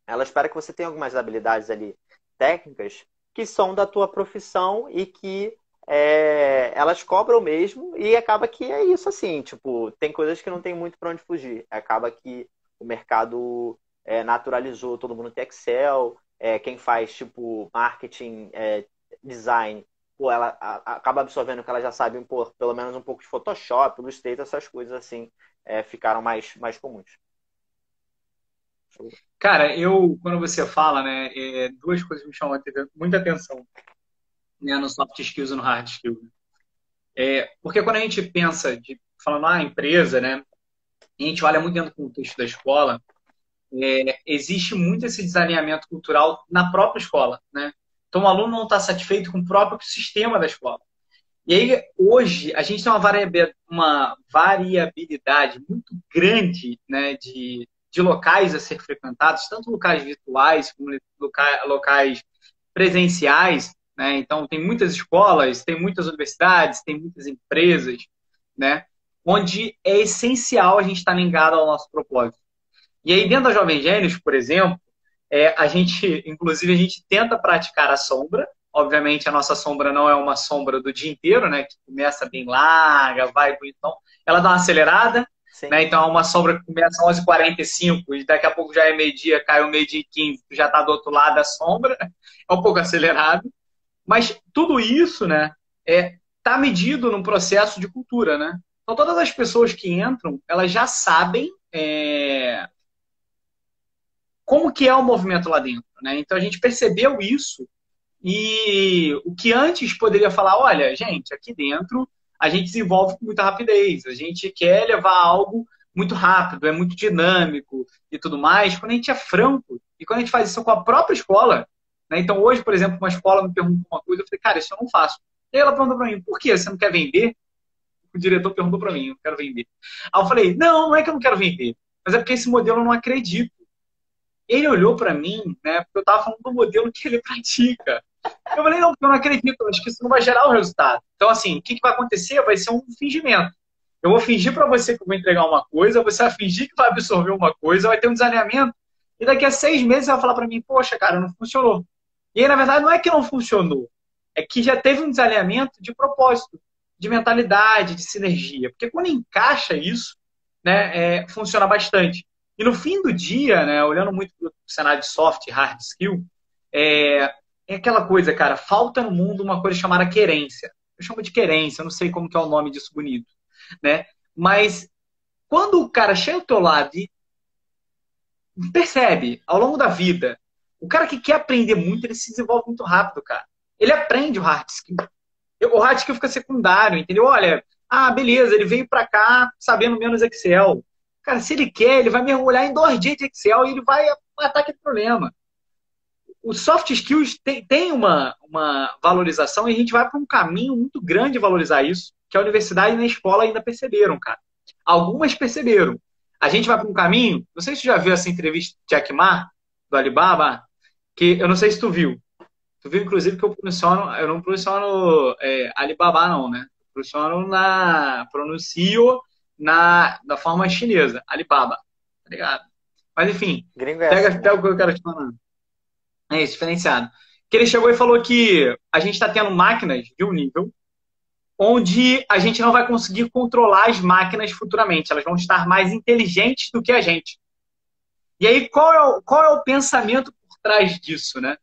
Ela espera que você tenha algumas habilidades ali técnicas que são da tua profissão e que é, elas cobram mesmo e acaba que é isso assim, tipo, tem coisas que não tem muito para onde fugir. Acaba que o mercado é, naturalizou, todo mundo tem Excel, é, quem faz tipo marketing, é, design, pô, ela a, acaba absorvendo que ela já sabe pô, pelo menos um pouco de Photoshop, Illustrator, essas coisas assim é, ficaram mais, mais comuns. Cara, eu, quando você fala, né, é, duas coisas me chamam muita atenção né, no soft skills e no hard skills. É, porque quando a gente pensa, de, falando, ah, empresa, né, a gente olha muito dentro do contexto da escola, é, existe muito esse desalinhamento cultural na própria escola, né? Então, o aluno não está satisfeito com o próprio sistema da escola. E aí, hoje, a gente tem uma, variabilidade muito grande né, de, de locais a ser frequentados, tanto locais virtuais como locais presenciais. Né? Então, tem muitas escolas, tem muitas universidades, tem muitas empresas. né? Onde é essencial a gente estar ligado ao nosso propósito. E aí, dentro da Jovem Gênios, por exemplo, é, a gente, inclusive, a gente tenta praticar a sombra. Obviamente, a nossa sombra não é uma sombra do dia inteiro, né? Que começa bem larga, vai bonitão. Ela dá uma acelerada, né? Então, é uma sombra que começa às 11h45 e daqui a pouco já é meio-dia, cai o meio-dia e 15, já está do outro lado da sombra. É um pouco acelerado. Mas tudo isso, né? É, tá medido num processo de cultura, né? Então, todas as pessoas que entram, elas já sabem é, como que é o movimento lá dentro, né? Então, a gente percebeu isso e o que antes poderia falar, olha, gente, aqui dentro a gente desenvolve com muita rapidez, a gente quer levar algo muito rápido, é muito dinâmico e tudo mais. Quando a gente é franco e quando a gente faz isso com a própria escola, né? Então, hoje, por exemplo, uma escola me perguntou uma coisa, eu falei, cara, isso eu não faço. E ela perguntou para mim, por que você não quer vender? O diretor perguntou para mim, eu quero vender. Aí eu falei, não, não é que eu não quero vender, mas é porque esse modelo eu não acredito. Ele olhou para mim, né, porque eu estava falando do modelo que ele pratica. Eu falei, não, eu não acredito, acho que isso não vai gerar o resultado. Então, assim, o que, que vai acontecer? Vai ser um fingimento. Eu vou fingir para você que eu vou entregar uma coisa, você vai fingir que vai absorver uma coisa, vai ter um desalinhamento, e daqui a seis meses você vai falar para mim, poxa, cara, não funcionou. E aí, na verdade, não é que não funcionou, é que já teve um desalinhamento de propósito, de mentalidade, de sinergia. Porque quando encaixa isso, né, é, funciona bastante. E no fim do dia, né, olhando muito para o cenário de soft e hard skill, é, é aquela coisa, cara, falta no mundo uma coisa chamada querência. Eu chamo de querência, eu não sei como que é o nome disso bonito, né? Mas quando o cara chega ao teu lado e percebe, ao longo da vida, o cara que quer aprender muito, ele se desenvolve muito rápido, cara. Ele aprende o hard skill. O hard skill fica secundário, entendeu? Olha, ah, beleza, ele veio para cá sabendo menos Excel. Cara, se ele quer, ele vai mergulhar em dois dias de Excel e ele vai matar aquele problema. O soft skills tem, tem uma, uma valorização e a gente vai para um caminho muito grande de valorizar isso, que a universidade e a escola ainda perceberam, cara. Algumas perceberam. A gente vai para um caminho, não sei se você já viu essa entrevista de Jack Ma, do Alibaba, que eu não sei se tu viu. Tu viu, inclusive, que eu pronuncio, eu não pronuncio é, Alibaba, não, né? Eu pronuncio na. pronuncio na, da forma chinesa, Alibaba. Tá ligado? Mas enfim, é pega, assim, pega o que eu quero te falar. É isso, diferenciado. Que ele chegou e falou que a gente está tendo máquinas de um nível onde a gente não vai conseguir controlar as máquinas futuramente. Elas vão estar mais inteligentes do que a gente. E aí, qual é o, qual é o pensamento por trás disso, né?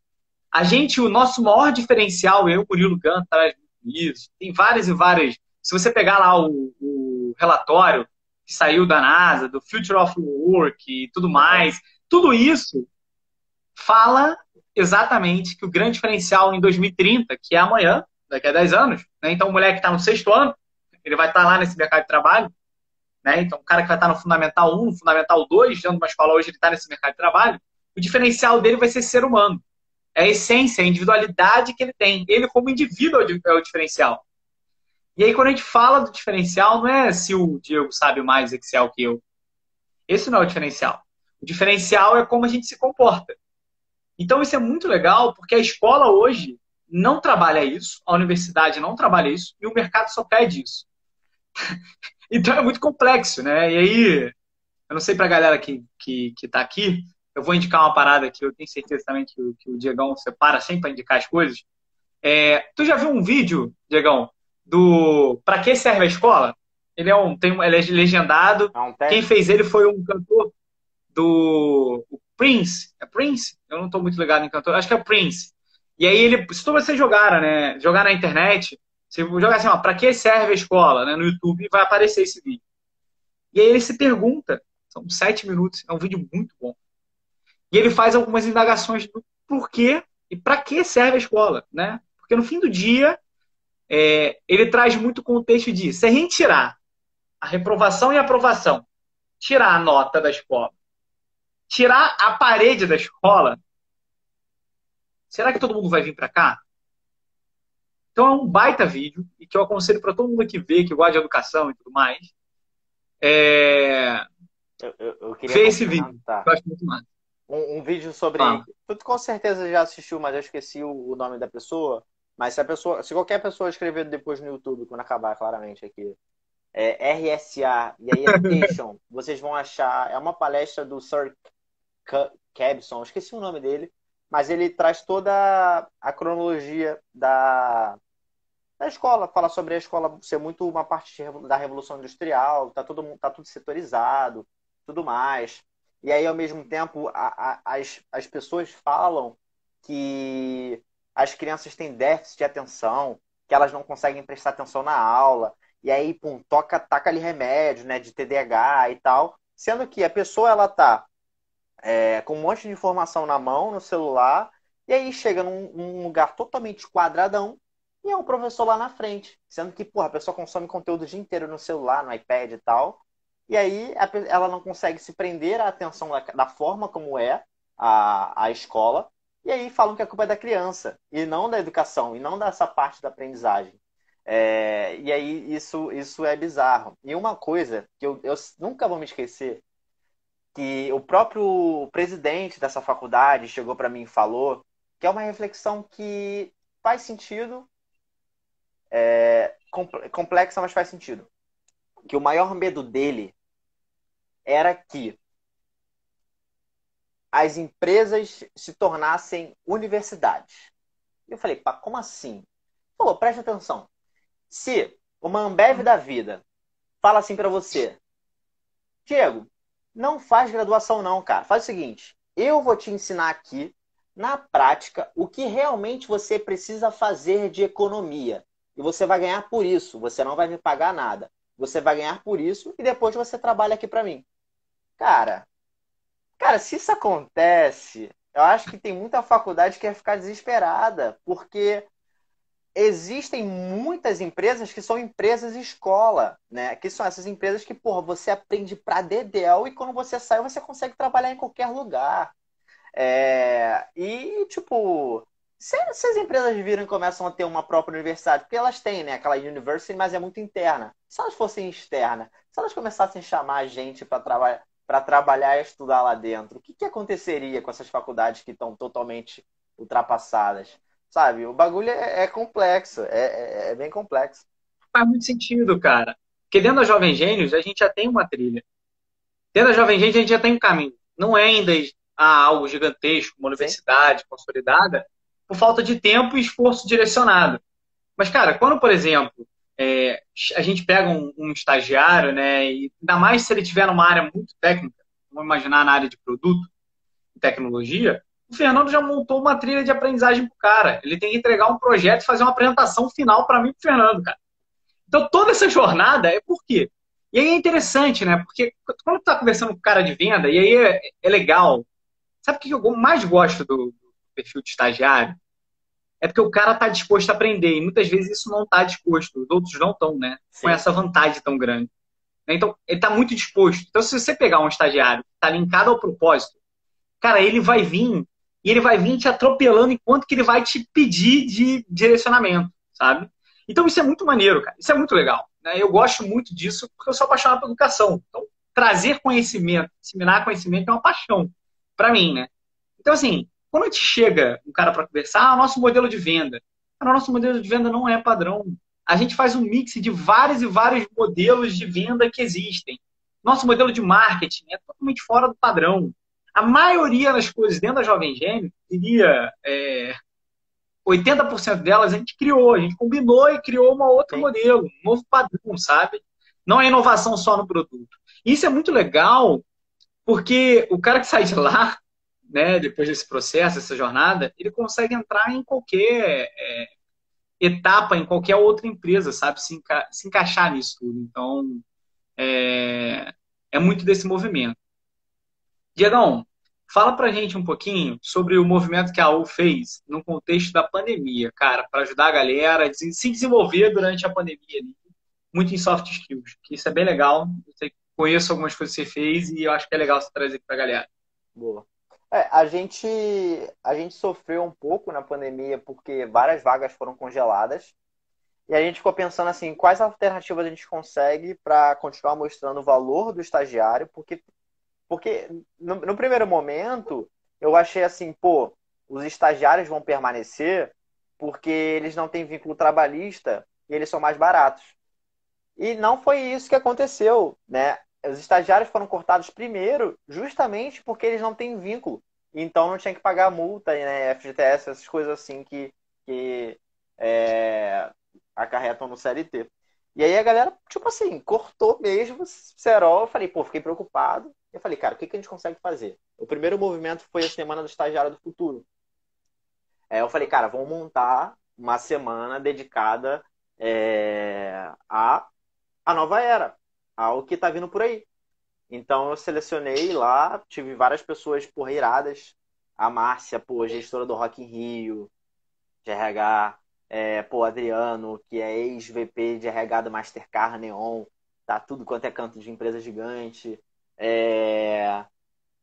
A gente, o nosso maior diferencial, eu, Murilo Gantt, traz isso. Tem várias e várias. Se você pegar lá o, o relatório que saiu da NASA, do Future of Work e tudo mais, tudo isso fala exatamente que o grande diferencial em 2030, que é amanhã, daqui a 10 anos, né? então o moleque está no sexto ano, ele vai estar tá lá nesse mercado de trabalho, né? Então, o cara que vai estar no Fundamental 1, no Fundamental 2, dentro de uma escola hoje, ele está nesse mercado de trabalho, o diferencial dele vai ser ser humano. É a essência, a individualidade que ele tem. Ele, como indivíduo, é o diferencial. E aí, quando a gente fala do diferencial, não é se o Diego sabe mais Excel que eu. Esse não é o diferencial. O diferencial é como a gente se comporta. Então, isso é muito legal, porque a escola hoje não trabalha isso, a universidade não trabalha isso, e o mercado só pede isso. Então é muito complexo, né? E aí, eu não sei pra galera que, que, que tá aqui, eu vou indicar uma parada que eu tenho certeza também que, que o Diegão separa sempre para indicar as coisas. É, tu já viu um vídeo, Diegão, do Pra que serve a escola? Ele é um, tem, ele é legendado. É um Quem fez ele foi um cantor do Prince. É Prince? Eu não estou muito ligado em cantor. Acho que é Prince. E aí ele, se tu você jogar, né, jogar na internet, você joga assim, ó, para que serve a escola? Né? No YouTube vai aparecer esse vídeo. E aí ele se pergunta, são sete minutos, é um vídeo muito bom. E ele faz algumas indagações do porquê e para que serve a escola, né? Porque no fim do dia, é, ele traz muito contexto de se a gente tirar a reprovação e a aprovação, tirar a nota da escola, tirar a parede da escola, será que todo mundo vai vir para cá? Então é um baita vídeo e que eu aconselho para todo mundo que vê, que gosta de educação e tudo mais. É... Eu, eu, eu Vê esse vídeo. Eu acho muito massa. Um, um, vídeo sobre. Ah. Tu com certeza já assistiu, mas eu esqueci o, o, nome da pessoa. Mas se a pessoa. Se qualquer pessoa escrever depois no YouTube, quando acabar, claramente aqui. é, RSA e aí Education, vocês vão achar. É uma palestra do Sir Cabson, esqueci o nome dele, mas ele traz toda a cronologia da, da escola, fala sobre a escola ser muito uma parte da Revolução Industrial, tá tudo, tá tudo setorizado, tudo mais. E aí, ao mesmo tempo, a, a, as, as pessoas falam que as crianças têm déficit de atenção, que elas não conseguem prestar atenção na aula, e aí, pum, toca, taca ali remédio, né, de TDAH e tal, sendo que a pessoa, ela tá é, com um monte de informação na mão, no celular, e aí chega num, lugar totalmente quadradão e é um professor lá na frente. Sendo que, porra, a pessoa consome conteúdo o dia inteiro no celular, no iPad e tal. E aí ela não consegue se prender à atenção da, da forma como é a, a escola. E aí falam que a culpa é da criança, e não da educação, e não dessa parte da aprendizagem. É, e aí isso, isso é bizarro. E uma coisa que eu, eu nunca vou me esquecer que o próprio presidente dessa faculdade chegou para mim e falou que é uma reflexão que faz sentido, é, complexa, mas faz sentido. Que o maior medo dele era que as empresas se tornassem universidades. Eu falei, pá, como assim? Falou, preste atenção. Se uma Ambev da vida fala assim para você, Diego, não faz graduação, não, cara. Faz o seguinte: eu vou te ensinar aqui, na prática, o que realmente você precisa fazer de economia. E você vai ganhar por isso. Você não vai me pagar nada. Você vai ganhar por isso e depois você trabalha aqui para mim. Cara, cara, se isso acontece, eu acho que tem muita faculdade que ia ficar desesperada, porque existem muitas empresas que são empresas escola, né? Que são essas empresas que, porra, você aprende pra dedéu e quando você sai você consegue trabalhar em qualquer lugar. É... E, tipo, se, se, as empresas viram e começam a ter uma própria universidade, porque elas têm, né? Aquela university, mas é muito interna. Se elas fossem externa, se elas começassem a chamar a gente para trabalhar para trabalhar e estudar lá dentro, o que, que aconteceria com essas faculdades que estão totalmente ultrapassadas? Sabe? O bagulho é, é complexo, é, é, é, bem complexo. Faz muito sentido, cara. Porque dentro da Jovem Gênios a gente já tem uma trilha. Dentro da Jovem Gênios a gente já tem um caminho. Não é ainda algo gigantesco, uma universidade Sim. consolidada, por falta de tempo e esforço direcionado. Mas, cara, quando, por exemplo, é, a gente pega um, um, estagiário, né, e ainda mais se ele tiver numa área muito técnica, vamos imaginar na área de produto tecnologia, o Fernando já montou uma trilha de aprendizagem pro cara. Ele tem que entregar um projeto e fazer uma apresentação final para mim e Fernando, cara. Então toda essa jornada é por quê? E aí é interessante, né? Porque quando tu tá conversando com o cara de venda, e aí é, é legal. Sabe o que eu mais gosto do, do perfil de estagiário? É porque o cara tá disposto a aprender. E muitas vezes isso não tá disposto. Os outros não estão, né? Com essa vantagem tão grande. Então, ele tá muito disposto. Então, se você pegar um estagiário que tá linkado ao propósito, cara, ele vai vir e ele vai vir te atropelando enquanto que ele vai te pedir de direcionamento, sabe? Então isso é muito maneiro, cara. Isso é muito legal. Né? Eu gosto muito disso porque eu sou apaixonado por educação. Então, trazer conhecimento, disseminar conhecimento é uma paixão para mim, né? Então, assim, quando a gente chega um cara para conversar, ah, nosso modelo de venda. o nosso modelo de venda não é padrão. A gente faz um mix de vários e vários modelos de venda que existem. Nosso modelo de marketing é totalmente fora do padrão a maioria das coisas dentro da Jovem Gênio, diria é, 80% delas a gente criou, a gente combinou e criou um outro Sim. modelo, um novo padrão, sabe? Não é inovação só no produto. Isso é muito legal, porque o cara que sai de lá, né, depois desse processo, dessa jornada, ele consegue entrar em qualquer é, etapa, em qualquer outra empresa, sabe? Se, enca se encaixar nisso tudo. Então, é, é muito desse movimento. Diegão, fala pra gente um pouquinho sobre o movimento que a U fez no contexto da pandemia, cara, para ajudar a galera a se desenvolver durante a pandemia muito em soft skills, que isso é bem legal. Eu conheço algumas coisas que você fez e eu acho que é legal você trazer aqui pra galera. Boa. É, a gente a gente sofreu um pouco na pandemia porque várias vagas foram congeladas. E a gente ficou pensando assim, quais alternativas a gente consegue para continuar mostrando o valor do estagiário, porque porque no, no, primeiro momento eu achei assim, pô, os estagiários vão permanecer porque eles não têm vínculo trabalhista e eles são mais baratos. E não foi isso que aconteceu, né? Os estagiários foram cortados primeiro, justamente porque eles não têm vínculo. Então não tinha que pagar multa, né? FGTS, essas coisas assim que, que é, acarretam no CLT. E aí a galera, tipo assim, cortou mesmo Serol. Eu falei, pô, fiquei preocupado. Eu falei, cara, o que, que a gente consegue fazer? O primeiro movimento foi a Semana do Estagiário do Futuro. É, eu falei, cara, vamos montar uma semana dedicada é, a, a nova era, ao que tá vindo por aí. Então eu selecionei lá, tive várias pessoas porreiradas. A Márcia, pô, gestora do Rock in Rio, de RH, é, pô, Adriano, que é ex-VP de RH do Mastercard Neon, tá tudo quanto é canto de empresa gigante. É...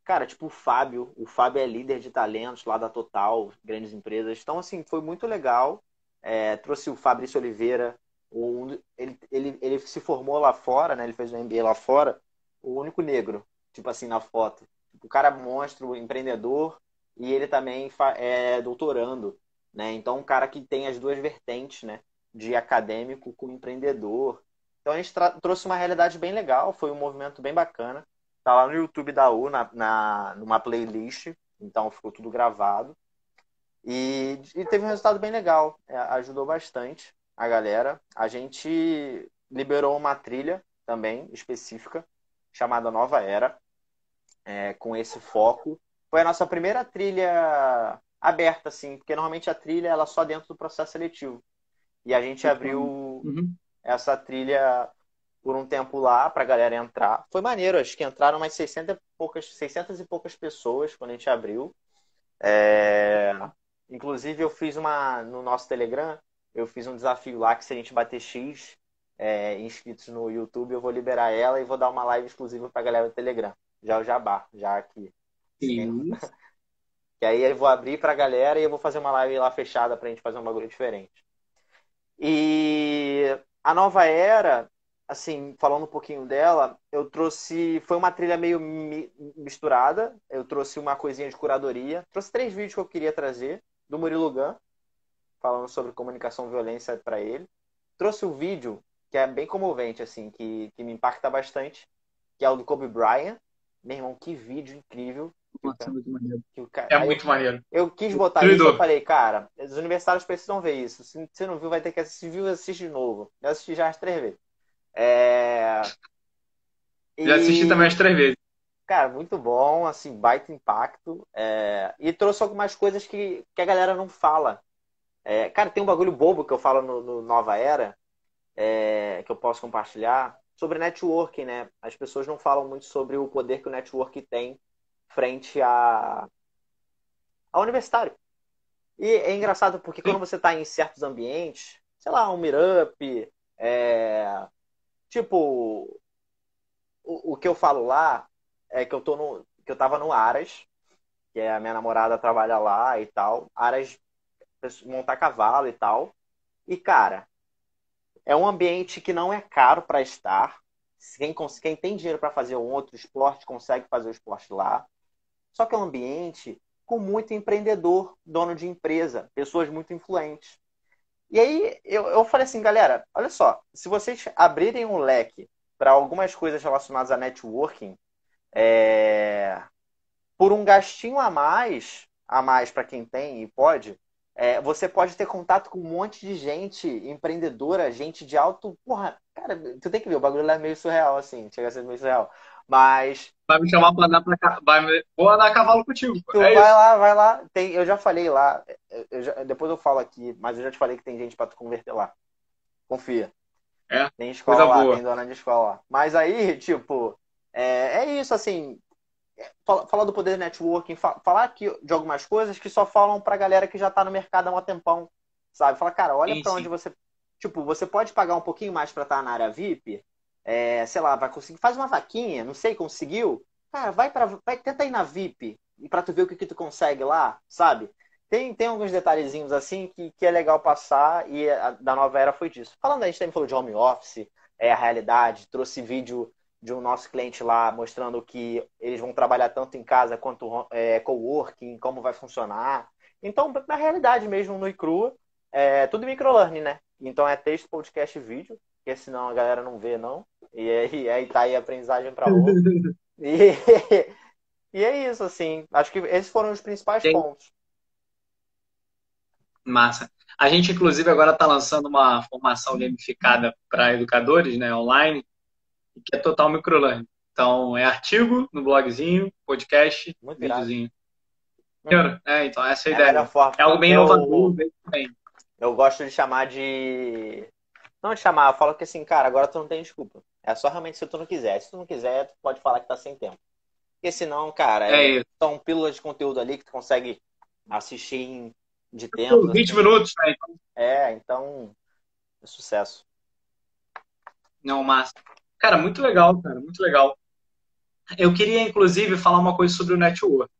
Cara, tipo o Fábio, o Fábio é líder de talentos lá da Total, grandes empresas. Então, assim, foi muito legal. É, trouxe o Fabrício Oliveira, um, ele, ele, ele se formou lá fora, né? Ele fez um MBA lá fora, o único negro, tipo assim, na foto. O cara é monstro, empreendedor, e ele também é doutorando, né? Então, um cara que tem as duas vertentes, né? De acadêmico com empreendedor. Então, a gente trouxe uma realidade bem legal, foi um movimento bem bacana. Tá lá no YouTube da U, na, na, numa playlist. Então ficou tudo gravado. E, e teve um resultado bem legal. É, ajudou bastante a galera. A gente liberou uma trilha também específica, chamada Nova Era, é, com esse foco. Foi a nossa primeira trilha aberta, assim, porque normalmente a trilha ela é só dentro do processo seletivo. E a gente abriu uhum. essa trilha por um tempo lá para a galera entrar. Foi maneiro, acho que entraram umas 600 e poucas, 600 e poucas pessoas quando a gente abriu. É... Inclusive, eu fiz uma. No nosso Telegram, eu fiz um desafio lá que se a gente bater X é, inscritos no YouTube, eu vou liberar ela e vou dar uma live exclusiva para a galera do Telegram. Já o Jabá, já aqui. Sim. que aí eu vou abrir para a galera e eu vou fazer uma live lá fechada para a gente fazer um bagulho diferente. E a nova era, assim, falando um pouquinho dela, eu trouxe. Foi uma trilha meio misturada. Eu trouxe uma coisinha de curadoria. Trouxe três vídeos que eu queria trazer, do Murilo Gun, falando sobre comunicação e violência para ele. Trouxe o um vídeo que é bem comovente, assim, que, que me impacta bastante, que é o do Kobe Bryant. Meu irmão, que vídeo incrível. Nossa, é muito maneiro. é muito maneiro. Eu quis botar isso, eu falei, cara, os universitários precisam ver isso. Se você não viu, vai ter que assistir. Viu, assiste de novo. Eu assisti já as três vezes. É... Já assisti também as três vezes. Cara, muito bom, assim, baita impacto. É... E trouxe algumas coisas que, que a galera não fala. É... Cara, tem um bagulho bobo que eu falo no, no Nova Era, é... que eu posso compartilhar, sobre networking, né? As pessoas não falam muito sobre o poder que o network tem frente a... ao universitário. E é engraçado porque quando você está em certos ambientes, sei lá, um meetup, é, Tipo, o, o que eu falo lá é que eu tô no. que eu tava no Aras, que a minha namorada trabalha lá e tal. Aras montar cavalo e tal. E, cara, é um ambiente que não é caro para estar. Quem, quem tem dinheiro para fazer um outro esporte consegue fazer o esporte lá. Só que é um ambiente com muito empreendedor, dono de empresa, pessoas muito influentes. E aí eu, eu falei assim, galera, olha só, se vocês abrirem um leque para algumas coisas relacionadas a networking, é, por um gastinho a mais, a mais para quem tem e pode, é, você pode ter contato com um monte de gente empreendedora, gente de alto. Porra, cara, tu tem que ver, o bagulho lá é meio surreal, assim, chega a ser meio surreal. Mas. Vai me chamar pra andar pra vai me... Vou andar a cavalo contigo. Tu é vai isso. lá, vai lá. Tem, eu já falei lá, eu já, depois eu falo aqui, mas eu já te falei que tem gente pra tu converter lá. Confia. É. Tem escola lá, boa. tem dona de escola lá. Mas aí, tipo, é, é isso, assim. Falar do poder networking, falar aqui de algumas coisas que só falam pra galera que já tá no mercado há um tempão, sabe? Fala, cara, olha sim. onde você. Tipo, você pode pagar um pouquinho mais pra estar na área VIP, é, sei lá, vai conseguir, faz uma vaquinha, não sei, conseguiu. Cara, vai para vai tenta ir na VIP e para tu ver o que, que tu consegue lá, sabe? Tem, tem alguns detalhezinhos assim que, que é legal passar e a, da nova era foi disso. Falando, a gente também falou de home office, é a realidade, trouxe vídeo de um nosso cliente lá mostrando que eles vão trabalhar tanto em casa quanto é, coworking, como vai funcionar. Então, na realidade mesmo, no e crua, é tudo microlearning, né? Então é texto, podcast e vídeo, porque senão a galera não vê, não. E aí, aí tá aí a aprendizagem para outro. e, e é isso, assim. Acho que esses foram os principais Tem... pontos. Massa. A gente, inclusive, agora está lançando uma formação gamificada para educadores, né, online, que é total microlearning. Então, é artigo no blogzinho, podcast, Muito videozinho. É, então essa é a é ideia. A é algo bem inovador. Eu gosto de chamar de. Não de chamar, eu falo que assim, cara, agora tu não tem desculpa. É só realmente se tu não quiser. Se tu não quiser, tu pode falar que tá sem tempo. Porque senão, cara, é, é são pílulas de conteúdo ali que tu consegue assistir em, de tempo. 20 assim. minutos, né? É, então. É sucesso. Não, massa. Cara, muito legal, cara, muito legal. Eu queria, inclusive, falar uma coisa sobre o network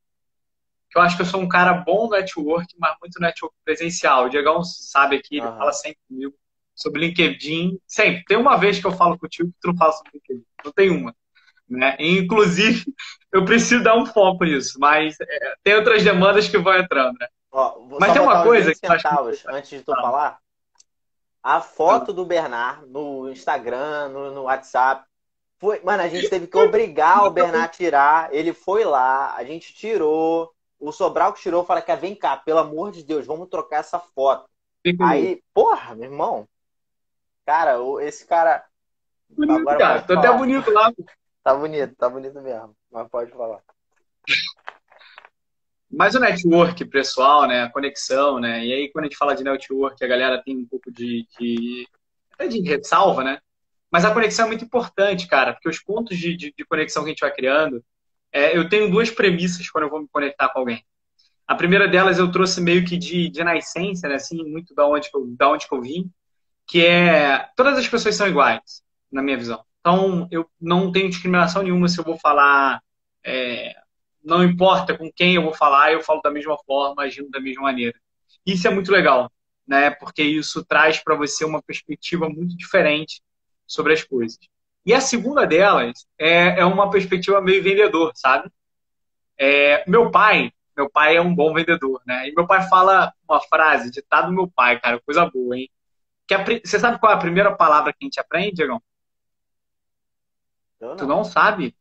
eu acho que eu sou um cara bom no network, mas muito network presencial. O Diegão sabe aqui, ele uhum. fala sempre comigo sobre LinkedIn. Sempre. Tem uma vez que eu falo contigo que tu não fala sobre LinkedIn. Não tem uma. Né? inclusive, eu preciso dar um foco nisso, mas é, tem outras demandas que vão entrando. Né? Ó, mas tem uma coisa que centavos, que... antes de tu ah. falar. A foto ah. do Bernard no Instagram, no, no WhatsApp, foi, mano, a gente teve que obrigar o Bernard a tirar. Ele foi lá, a gente tirou. O Sobral que tirou fala que vem cá, pelo amor de Deus, vamos trocar essa foto. Aí, porra, meu irmão. Cara, esse cara. Bonito, cara. Tô até bonito lá. Tá bonito, tá bonito mesmo. Mas pode falar. Mas o network pessoal, né? A conexão, né? E aí, quando a gente fala de network, a galera tem um pouco de, de até de ressalva, né? Mas a conexão é muito importante, cara, porque os pontos de, de, de conexão que a gente vai criando, é, eu tenho duas premissas quando eu vou me conectar com alguém. A primeira delas eu trouxe meio que de, de nascença, né, assim, muito da onde, que eu, da onde que eu vim, que é todas as pessoas são iguais, na minha visão. Então, eu não tenho discriminação nenhuma se eu vou falar, é, não importa com quem eu vou falar, eu falo da mesma forma, agindo da mesma maneira. Isso é muito legal, né, porque isso traz para você uma perspectiva muito diferente sobre as coisas. E a segunda delas é, é uma perspectiva meio vendedor, sabe? É, meu pai, meu pai é um bom vendedor, né? E meu pai fala uma frase, ditado do meu pai, cara, coisa boa, hein? Que a, você sabe qual é a primeira palavra que a gente aprende, Diegão? Tu não sabe?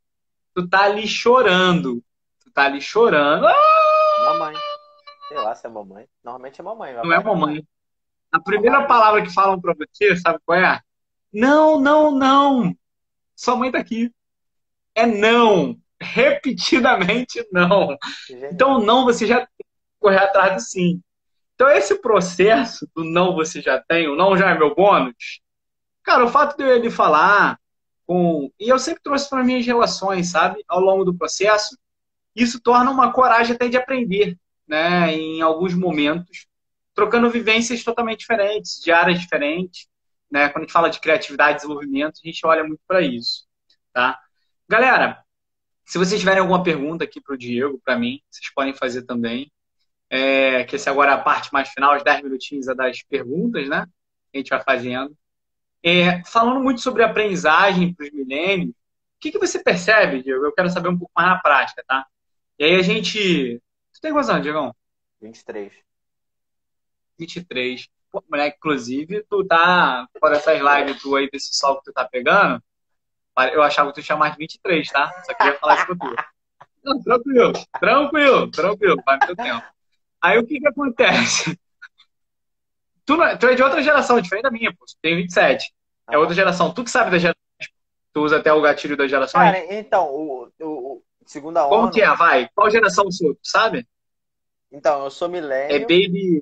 Tu tá ali chorando. Tá ali chorando. Ah! Mamãe. Sei lá se é mamãe. Normalmente é mamãe. Não é mamãe. A primeira palavra que falam pra você, sabe qual é? Não, não, não sua mãe tá aqui. É não. Repetidamente não. Então, não, você já tem que correr atrás do sim. Então, esse processo do não você já tem, o não já é meu bônus, cara, o fato de eu ele falar com. E eu sempre trouxe para minhas relações, sabe, ao longo do processo, isso torna uma coragem até de aprender, né, em alguns momentos, trocando vivências totalmente diferentes, de áreas diferentes. Né? Quando a gente fala de criatividade e desenvolvimento, a gente olha muito para isso. Tá? Galera, se vocês tiverem alguma pergunta aqui para o Diego, para mim, vocês podem fazer também. É, que essa agora é a parte mais final, os 10 minutinhos é das perguntas, né? Que a gente vai fazendo. É, falando muito sobre aprendizagem para os milênios, o que, que você percebe, Diego? Eu quero saber um pouco mais na prática, tá? E aí a gente. Tu tem quantos anos, Diegão? 23. 23. Pô, moleque, inclusive, tu tá, por essas lives tu aí, desse sol que tu tá pegando, eu achava que tu tinha mais de 23, tá? Só queria falar isso contigo. Não, tranquilo, tranquilo, tranquilo, vai teu tempo. Aí o que que acontece? Tu, não, é, tu é de outra geração, diferente da minha, pô. Tu tem 27. É outra geração. Tu que sabe da geração. Tu usa até o gatilho das gerações? Cara, então, o, o segunda ONU... Como que é? Vai. Qual geração o seu? Sabe? Então, eu sou milênio. É baby...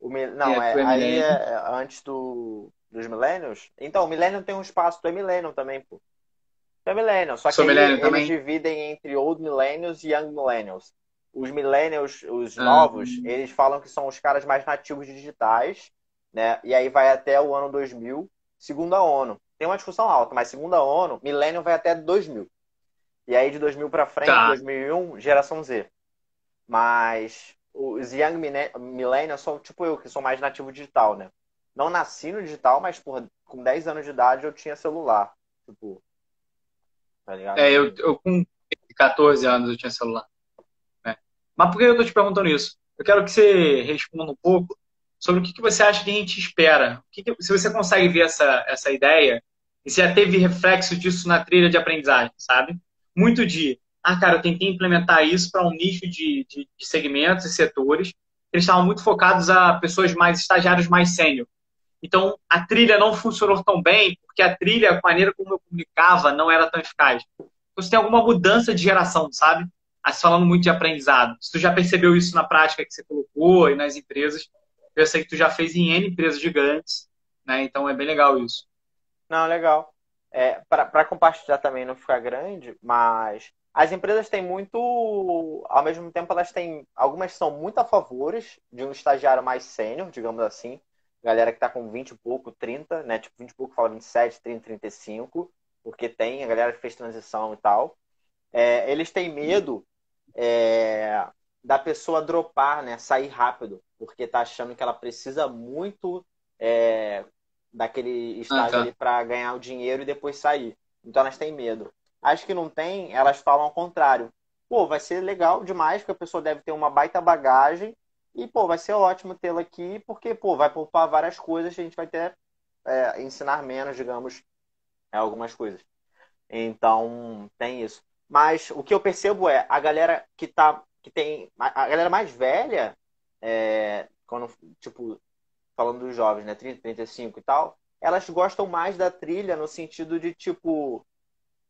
O, não, é, é aí é, é, antes do, dos milênios. Então, o milênio tem um espaço, tu é milênio também, pô. Tu é milênio, só que ele, eles dividem entre old millennials e young millennials. Os millennials, os ah. novos, eles falam que são os caras mais nativos digitais, né? E aí vai até o ano 2000, segundo a ONU. Tem uma discussão alta, mas segundo a ONU, milênio vai até 2000. E aí de 2000 para frente, tá. 2001, geração Z. Mas os young millennials são tipo eu, que sou mais nativo digital, né? Não nasci no digital, mas por, com 10 anos de idade eu tinha celular. Tipo, tá ligado? É, eu, eu com 14 anos eu tinha celular. Né? Mas por que eu tô te perguntando isso? Eu quero que você responda um pouco sobre o que, que você acha que a gente espera. Que que, se você consegue ver essa, essa ideia, e se já teve reflexo disso na trilha de aprendizagem, sabe? Muito de, ah, cara, eu tentei implementar isso para um nicho de, de, de, segmentos e setores. Eles estavam muito focados a pessoas mais estagiários mais sênior. Então, a trilha não funcionou tão bem, porque a trilha, a maneira como eu comunicava, não era tão eficaz. Então, você tem alguma mudança de geração, sabe? Mas falando muito de aprendizado. Se tu já percebeu isso na prática que você colocou e nas empresas, eu sei que tu já fez em N empresas gigantes, né? Então é bem legal isso. Não, legal. É, para compartilhar também não ficar grande, mas as empresas têm muito, ao mesmo tempo elas têm, algumas são muito a favores de um estagiário mais sênior, digamos assim, galera que está com 20 e pouco, 30, né? Tipo, 20 e pouco fala 27, 30, 35, porque tem a galera que fez transição e tal. É, eles têm medo é, da pessoa dropar, né? Sair rápido, porque tá achando que ela precisa muito é, daquele estágio ah, tá. ali para ganhar o dinheiro e depois sair. Então elas têm medo. As que não têm, elas falam ao contrário. Pô, vai ser legal demais, porque a pessoa deve ter uma baita bagagem e, pô, vai ser ótimo tê-la aqui, porque, pô, vai poupar várias coisas, a gente vai ter, é, ensinar menos, digamos, é, algumas coisas. Então, tem isso. Mas o que eu percebo é, a galera que tá, que tem, a galera mais velha, é, quando, tipo, falando dos jovens, né, 30, 35 e tal, elas gostam mais da trilha no sentido de, tipo,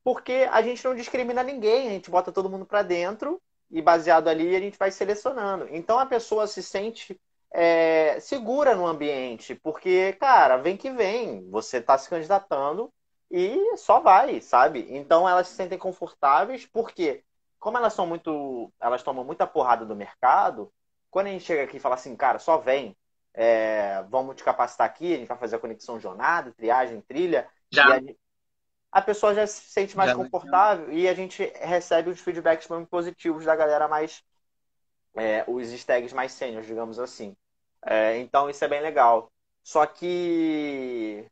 porque a gente não discrimina ninguém, a gente bota todo mundo para dentro e baseado ali a gente vai selecionando. Então a pessoa se sente é, segura no ambiente, porque, cara, vem que vem, você está se candidatando e só vai, sabe? Então elas se sentem confortáveis, porque como elas são muito. Elas tomam muita porrada do mercado, quando a gente chega aqui e fala assim, cara, só vem, é, vamos te capacitar aqui, a gente vai fazer a conexão jornada, triagem, trilha. Já. E, a pessoa já se sente mais já confortável e a gente recebe os feedbacks muito positivos da galera mais. É, os stags mais sêniores, digamos assim. É, então isso é bem legal. Só que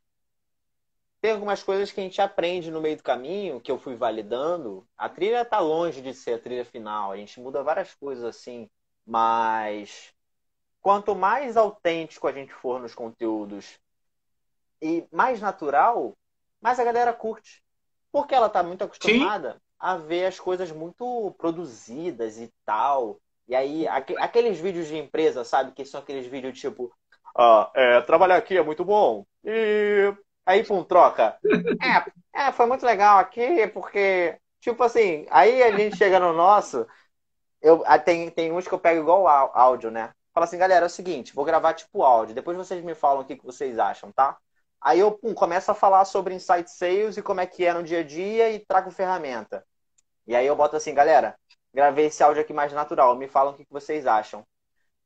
tem algumas coisas que a gente aprende no meio do caminho, que eu fui validando. A trilha está longe de ser a trilha final, a gente muda várias coisas assim, mas quanto mais autêntico a gente for nos conteúdos e mais natural, mas a galera curte. Porque ela tá muito acostumada Sim. a ver as coisas muito produzidas e tal. E aí, aqu aqueles vídeos de empresa, sabe? Que são aqueles vídeos tipo. Ah, é, trabalhar aqui é muito bom. E aí, pum, troca. é, é, foi muito legal aqui, porque. Tipo assim, aí a gente chega no nosso. Eu, tem, tem uns que eu pego igual áudio, né? Fala assim, galera, é o seguinte, vou gravar tipo áudio. Depois vocês me falam o que, que vocês acham, tá? Aí eu pum, começo a falar sobre Insight Sales e como é que é no dia a dia e trago ferramenta. E aí eu boto assim, galera, gravei esse áudio aqui mais natural, me falam o que vocês acham.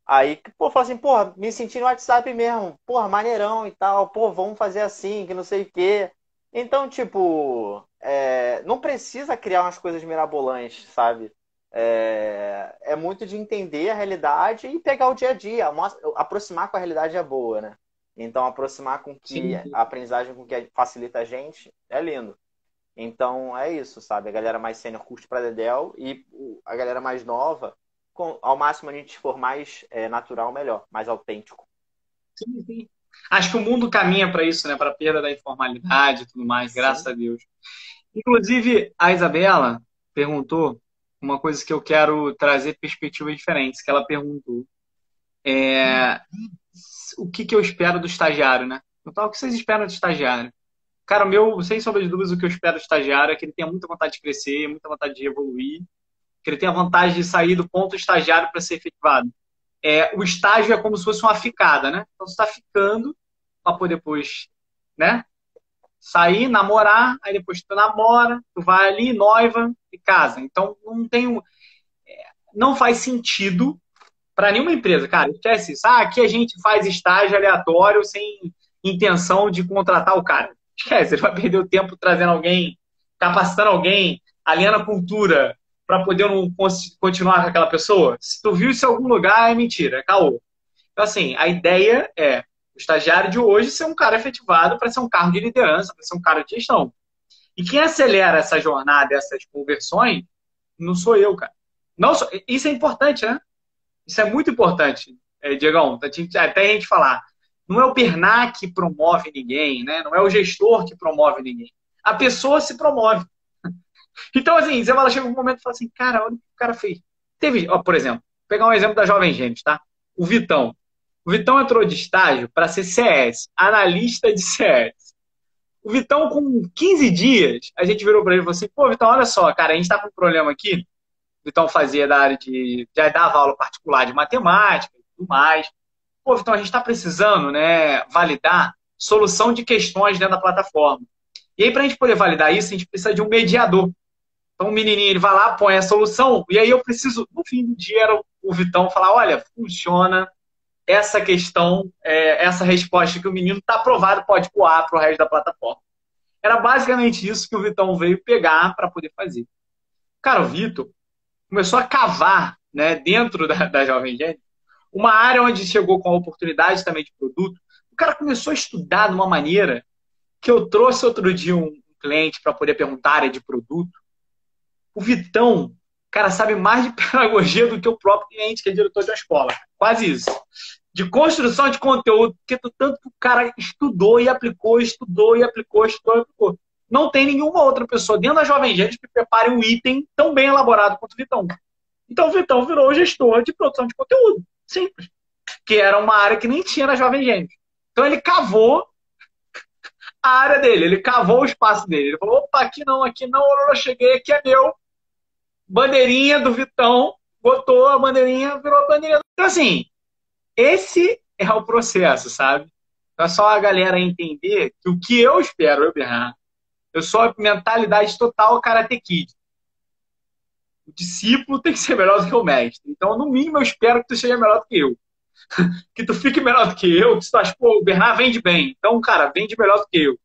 Aí, pô, fala assim, porra, me senti no WhatsApp mesmo, porra, maneirão e tal, pô, vamos fazer assim, que não sei o quê. Então, tipo, é, não precisa criar umas coisas mirabolantes, sabe? É, é, muito de entender a realidade e pegar o dia a dia, aproximar com a realidade é boa, né? Então, aproximar com que a aprendizagem com que facilita a gente é lindo. Então, é isso, sabe? A galera mais sênior curte para Dedel e a galera mais nova, com, ao máximo a gente for mais é, natural, melhor, mais autêntico. Sim, sim. Acho que o mundo caminha para isso, né? Para perda da informalidade e tudo mais, sim. graças a Deus. Inclusive, a Isabela perguntou uma coisa que eu quero trazer perspectivas diferentes, que ela perguntou. É, o que, que eu espero do estagiário, né? Então, o que vocês esperam do estagiário? Cara, o meu, sem sombra de dúvidas, o que eu espero do estagiário é que ele tenha muita vontade de crescer, muita vontade de evoluir, que ele tenha vontade de sair do ponto estagiário para ser efetivado. É, o estágio é como se fosse uma ficada, né? Então, você está ficando para depois, né? Sair, namorar, aí depois tu namora, tu vai ali, noiva e casa. Então, não tem um, é, não faz sentido para nenhuma empresa, cara, esquece isso. Ah, aqui a gente faz estágio aleatório sem intenção de contratar o cara. Esquece, ele vai perder o tempo trazendo alguém, capacitando alguém, alinhando a cultura para poder não continuar com aquela pessoa. Se tu viu isso em algum lugar, é mentira, é caô. Então, assim, a ideia é o estagiário de hoje ser um cara efetivado para ser um cargo de liderança, para ser um cara de gestão. E quem acelera essa jornada, essas conversões, não sou eu, cara. Não, isso é importante, né? Isso é muito importante. é, Diegão, até a gente falar, não é o Bernard que promove ninguém, né? Não é o gestor que promove ninguém. A pessoa se promove. Então, assim, você fala, chega um momento e fala assim, cara, olha o que o cara fez. Teve, ó, por exemplo, pegar um exemplo da Jovem Gêmeos, tá? O Vitão. O Vitão entrou de estágio para ser CS, analista de CS. O Vitão, com 15 dias, a gente virou para ele e falou assim: pô, Vitão, olha só, cara, a gente está com um problema aqui. O Vitão fazia da área de. já dava aula particular de matemática e tudo mais. Pô, Vitão, a gente está precisando né, validar solução de questões dentro da plataforma. E aí, para a gente poder validar isso, a gente precisa de um mediador. Então, o menininho ele vai lá, põe a solução, e aí eu preciso, no fim do dia, era o Vitão falar: olha, funciona, essa questão, é, essa resposta que o menino está aprovado, pode voar para o resto da plataforma. Era basicamente isso que o Vitão veio pegar para poder fazer. Cara, o Vitor começou a cavar né, dentro da, da Jovem Gênio uma área onde chegou com a oportunidade também de produto. O cara começou a estudar de uma maneira que eu trouxe outro dia um cliente para poder perguntar área de produto. O Vitão, cara, sabe mais de pedagogia do que o próprio cliente, que é diretor de uma escola. Quase isso de construção de conteúdo, porque tanto que o cara estudou e aplicou, estudou e aplicou, estudou e aplicou. Não tem nenhuma outra pessoa dentro da Jovem Gente que prepare um item tão bem elaborado quanto o Vitão. Então o Vitão virou gestor de produção de conteúdo. Simples. Que era uma área que nem tinha na Jovem Gente. Então ele cavou a área dele, ele cavou o espaço dele. Ele falou: opa, aqui não, aqui não, eu cheguei, aqui é meu. Bandeirinha do Vitão, botou a bandeirinha, virou a bandeirinha. Então, assim, esse é o processo, sabe? Então é só a galera entender que o que eu espero, eu, Bernardo, eu sou a mentalidade total Karate Kid. O discípulo tem que ser melhor do que o mestre. Então, no mínimo, eu espero que tu seja melhor do que eu. que tu fique melhor do que eu, que tu acha, pô, o Bernard vende bem. Então, cara, vende melhor do que eu.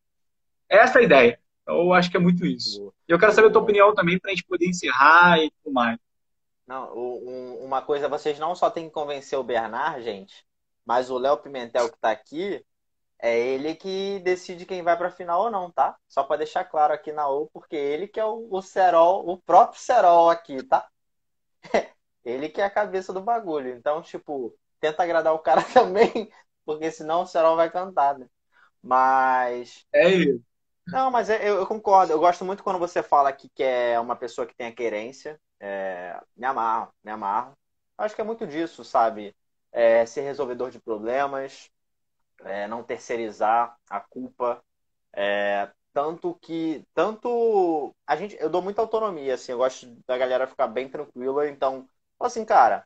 Essa é a ideia. Eu acho que é muito isso. E eu quero saber a tua opinião também para a gente poder encerrar e tudo mais. Não, um, uma coisa, vocês não só tem que convencer o Bernard, gente, mas o Léo Pimentel que tá aqui, é ele que decide quem vai pra final ou não, tá? Só para deixar claro aqui na U, porque ele que é o, o Serol, o próprio Serol aqui, tá? ele que é a cabeça do bagulho. Então, tipo, tenta agradar o cara também, porque senão o Serol vai cantar, né? Mas. É isso. Não, mas é, eu, eu, concordo. Eu gosto muito quando você fala aqui que é uma pessoa que tem a querência. É, me amarro, me amarro. Acho que é muito disso, sabe? É, ser resolvedor de problemas, é, não terceirizar a culpa. É, tanto que. Tanto. A gente, eu dou muita autonomia, assim, eu gosto da galera ficar bem tranquila. Então, assim, cara,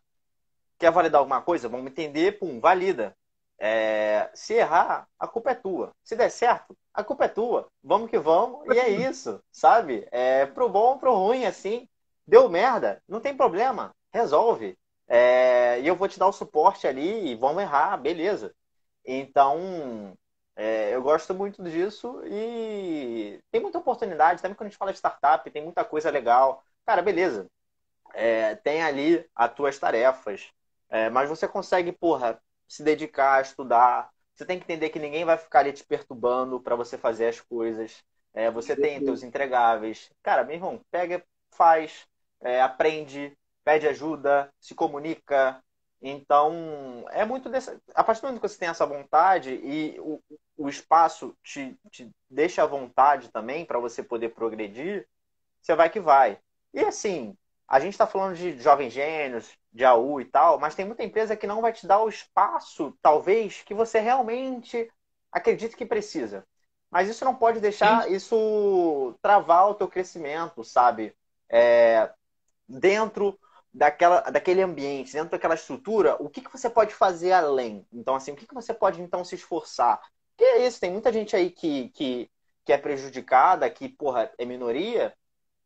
quer validar alguma coisa? Vamos entender, pum, valida. É, se errar, a culpa é tua. Se der certo, a culpa é tua. Vamos que vamos, e é isso, sabe? É pro bom, pro ruim, assim. Deu merda, não tem problema, resolve. É, e eu vou te dar o suporte ali e vamos errar, beleza. Então, é, eu gosto muito disso e tem muita oportunidade. Também quando a gente fala de startup, tem muita coisa legal. Cara, beleza. É, tem ali as tuas tarefas. É, mas você consegue, porra, se dedicar a estudar. Você tem que entender que ninguém vai ficar ali te perturbando para você fazer as coisas. É, você tem teus entregáveis. Cara, meu irmão, pega, faz, é, aprende, pede ajuda, se comunica. Então, é muito dessa. A partir do momento que você tem essa vontade e o, o espaço te, te deixa à vontade também para você poder progredir, você vai que vai. E assim, a gente está falando de jovens gênios, de AU e tal, mas tem muita empresa que não vai te dar o espaço, talvez, que você realmente acredita que precisa. Mas isso não pode deixar Sim. isso travar o teu crescimento, sabe? É, dentro daquela, daquele ambiente, dentro daquela estrutura, o que, que você pode fazer além? Então, assim, o que, que você pode, então, se esforçar? Que é isso, tem muita gente aí que, que, que é prejudicada, que, porra, é minoria,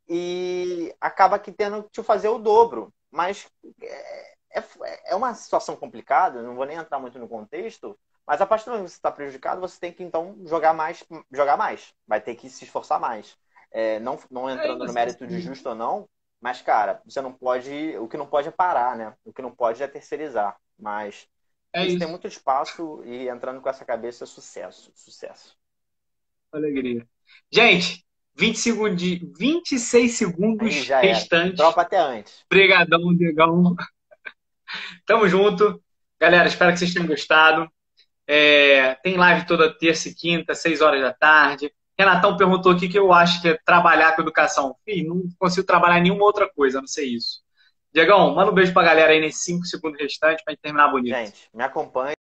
e acaba que tendo que te fazer o dobro. Mas é, é, é uma situação complicada, não vou nem entrar muito no contexto, mas a partir do momento que você está prejudicado, você tem que, então, jogar mais, jogar mais. Vai ter que se esforçar mais. É, não, não entrando no mérito de justo ou não, mas, cara, você não pode. O que não pode é parar, né? O que não pode é terceirizar. Mas é isso, isso. tem muito espaço e entrando com essa cabeça é sucesso. Sucesso. Alegria. Gente, 20 segundos, 26 segundos restantes. Tropa até antes. Obrigadão, Diegão. Tamo junto. Galera, espero que vocês tenham gostado. É, tem live toda terça e quinta, seis horas da tarde. Renatão perguntou aqui que eu acho que é trabalhar com educação. Fih, não consigo trabalhar nenhuma outra coisa, não ser isso. Diegão, manda um beijo pra galera aí nesses cinco segundos restantes pra gente terminar bonito. Gente, me acompanhe.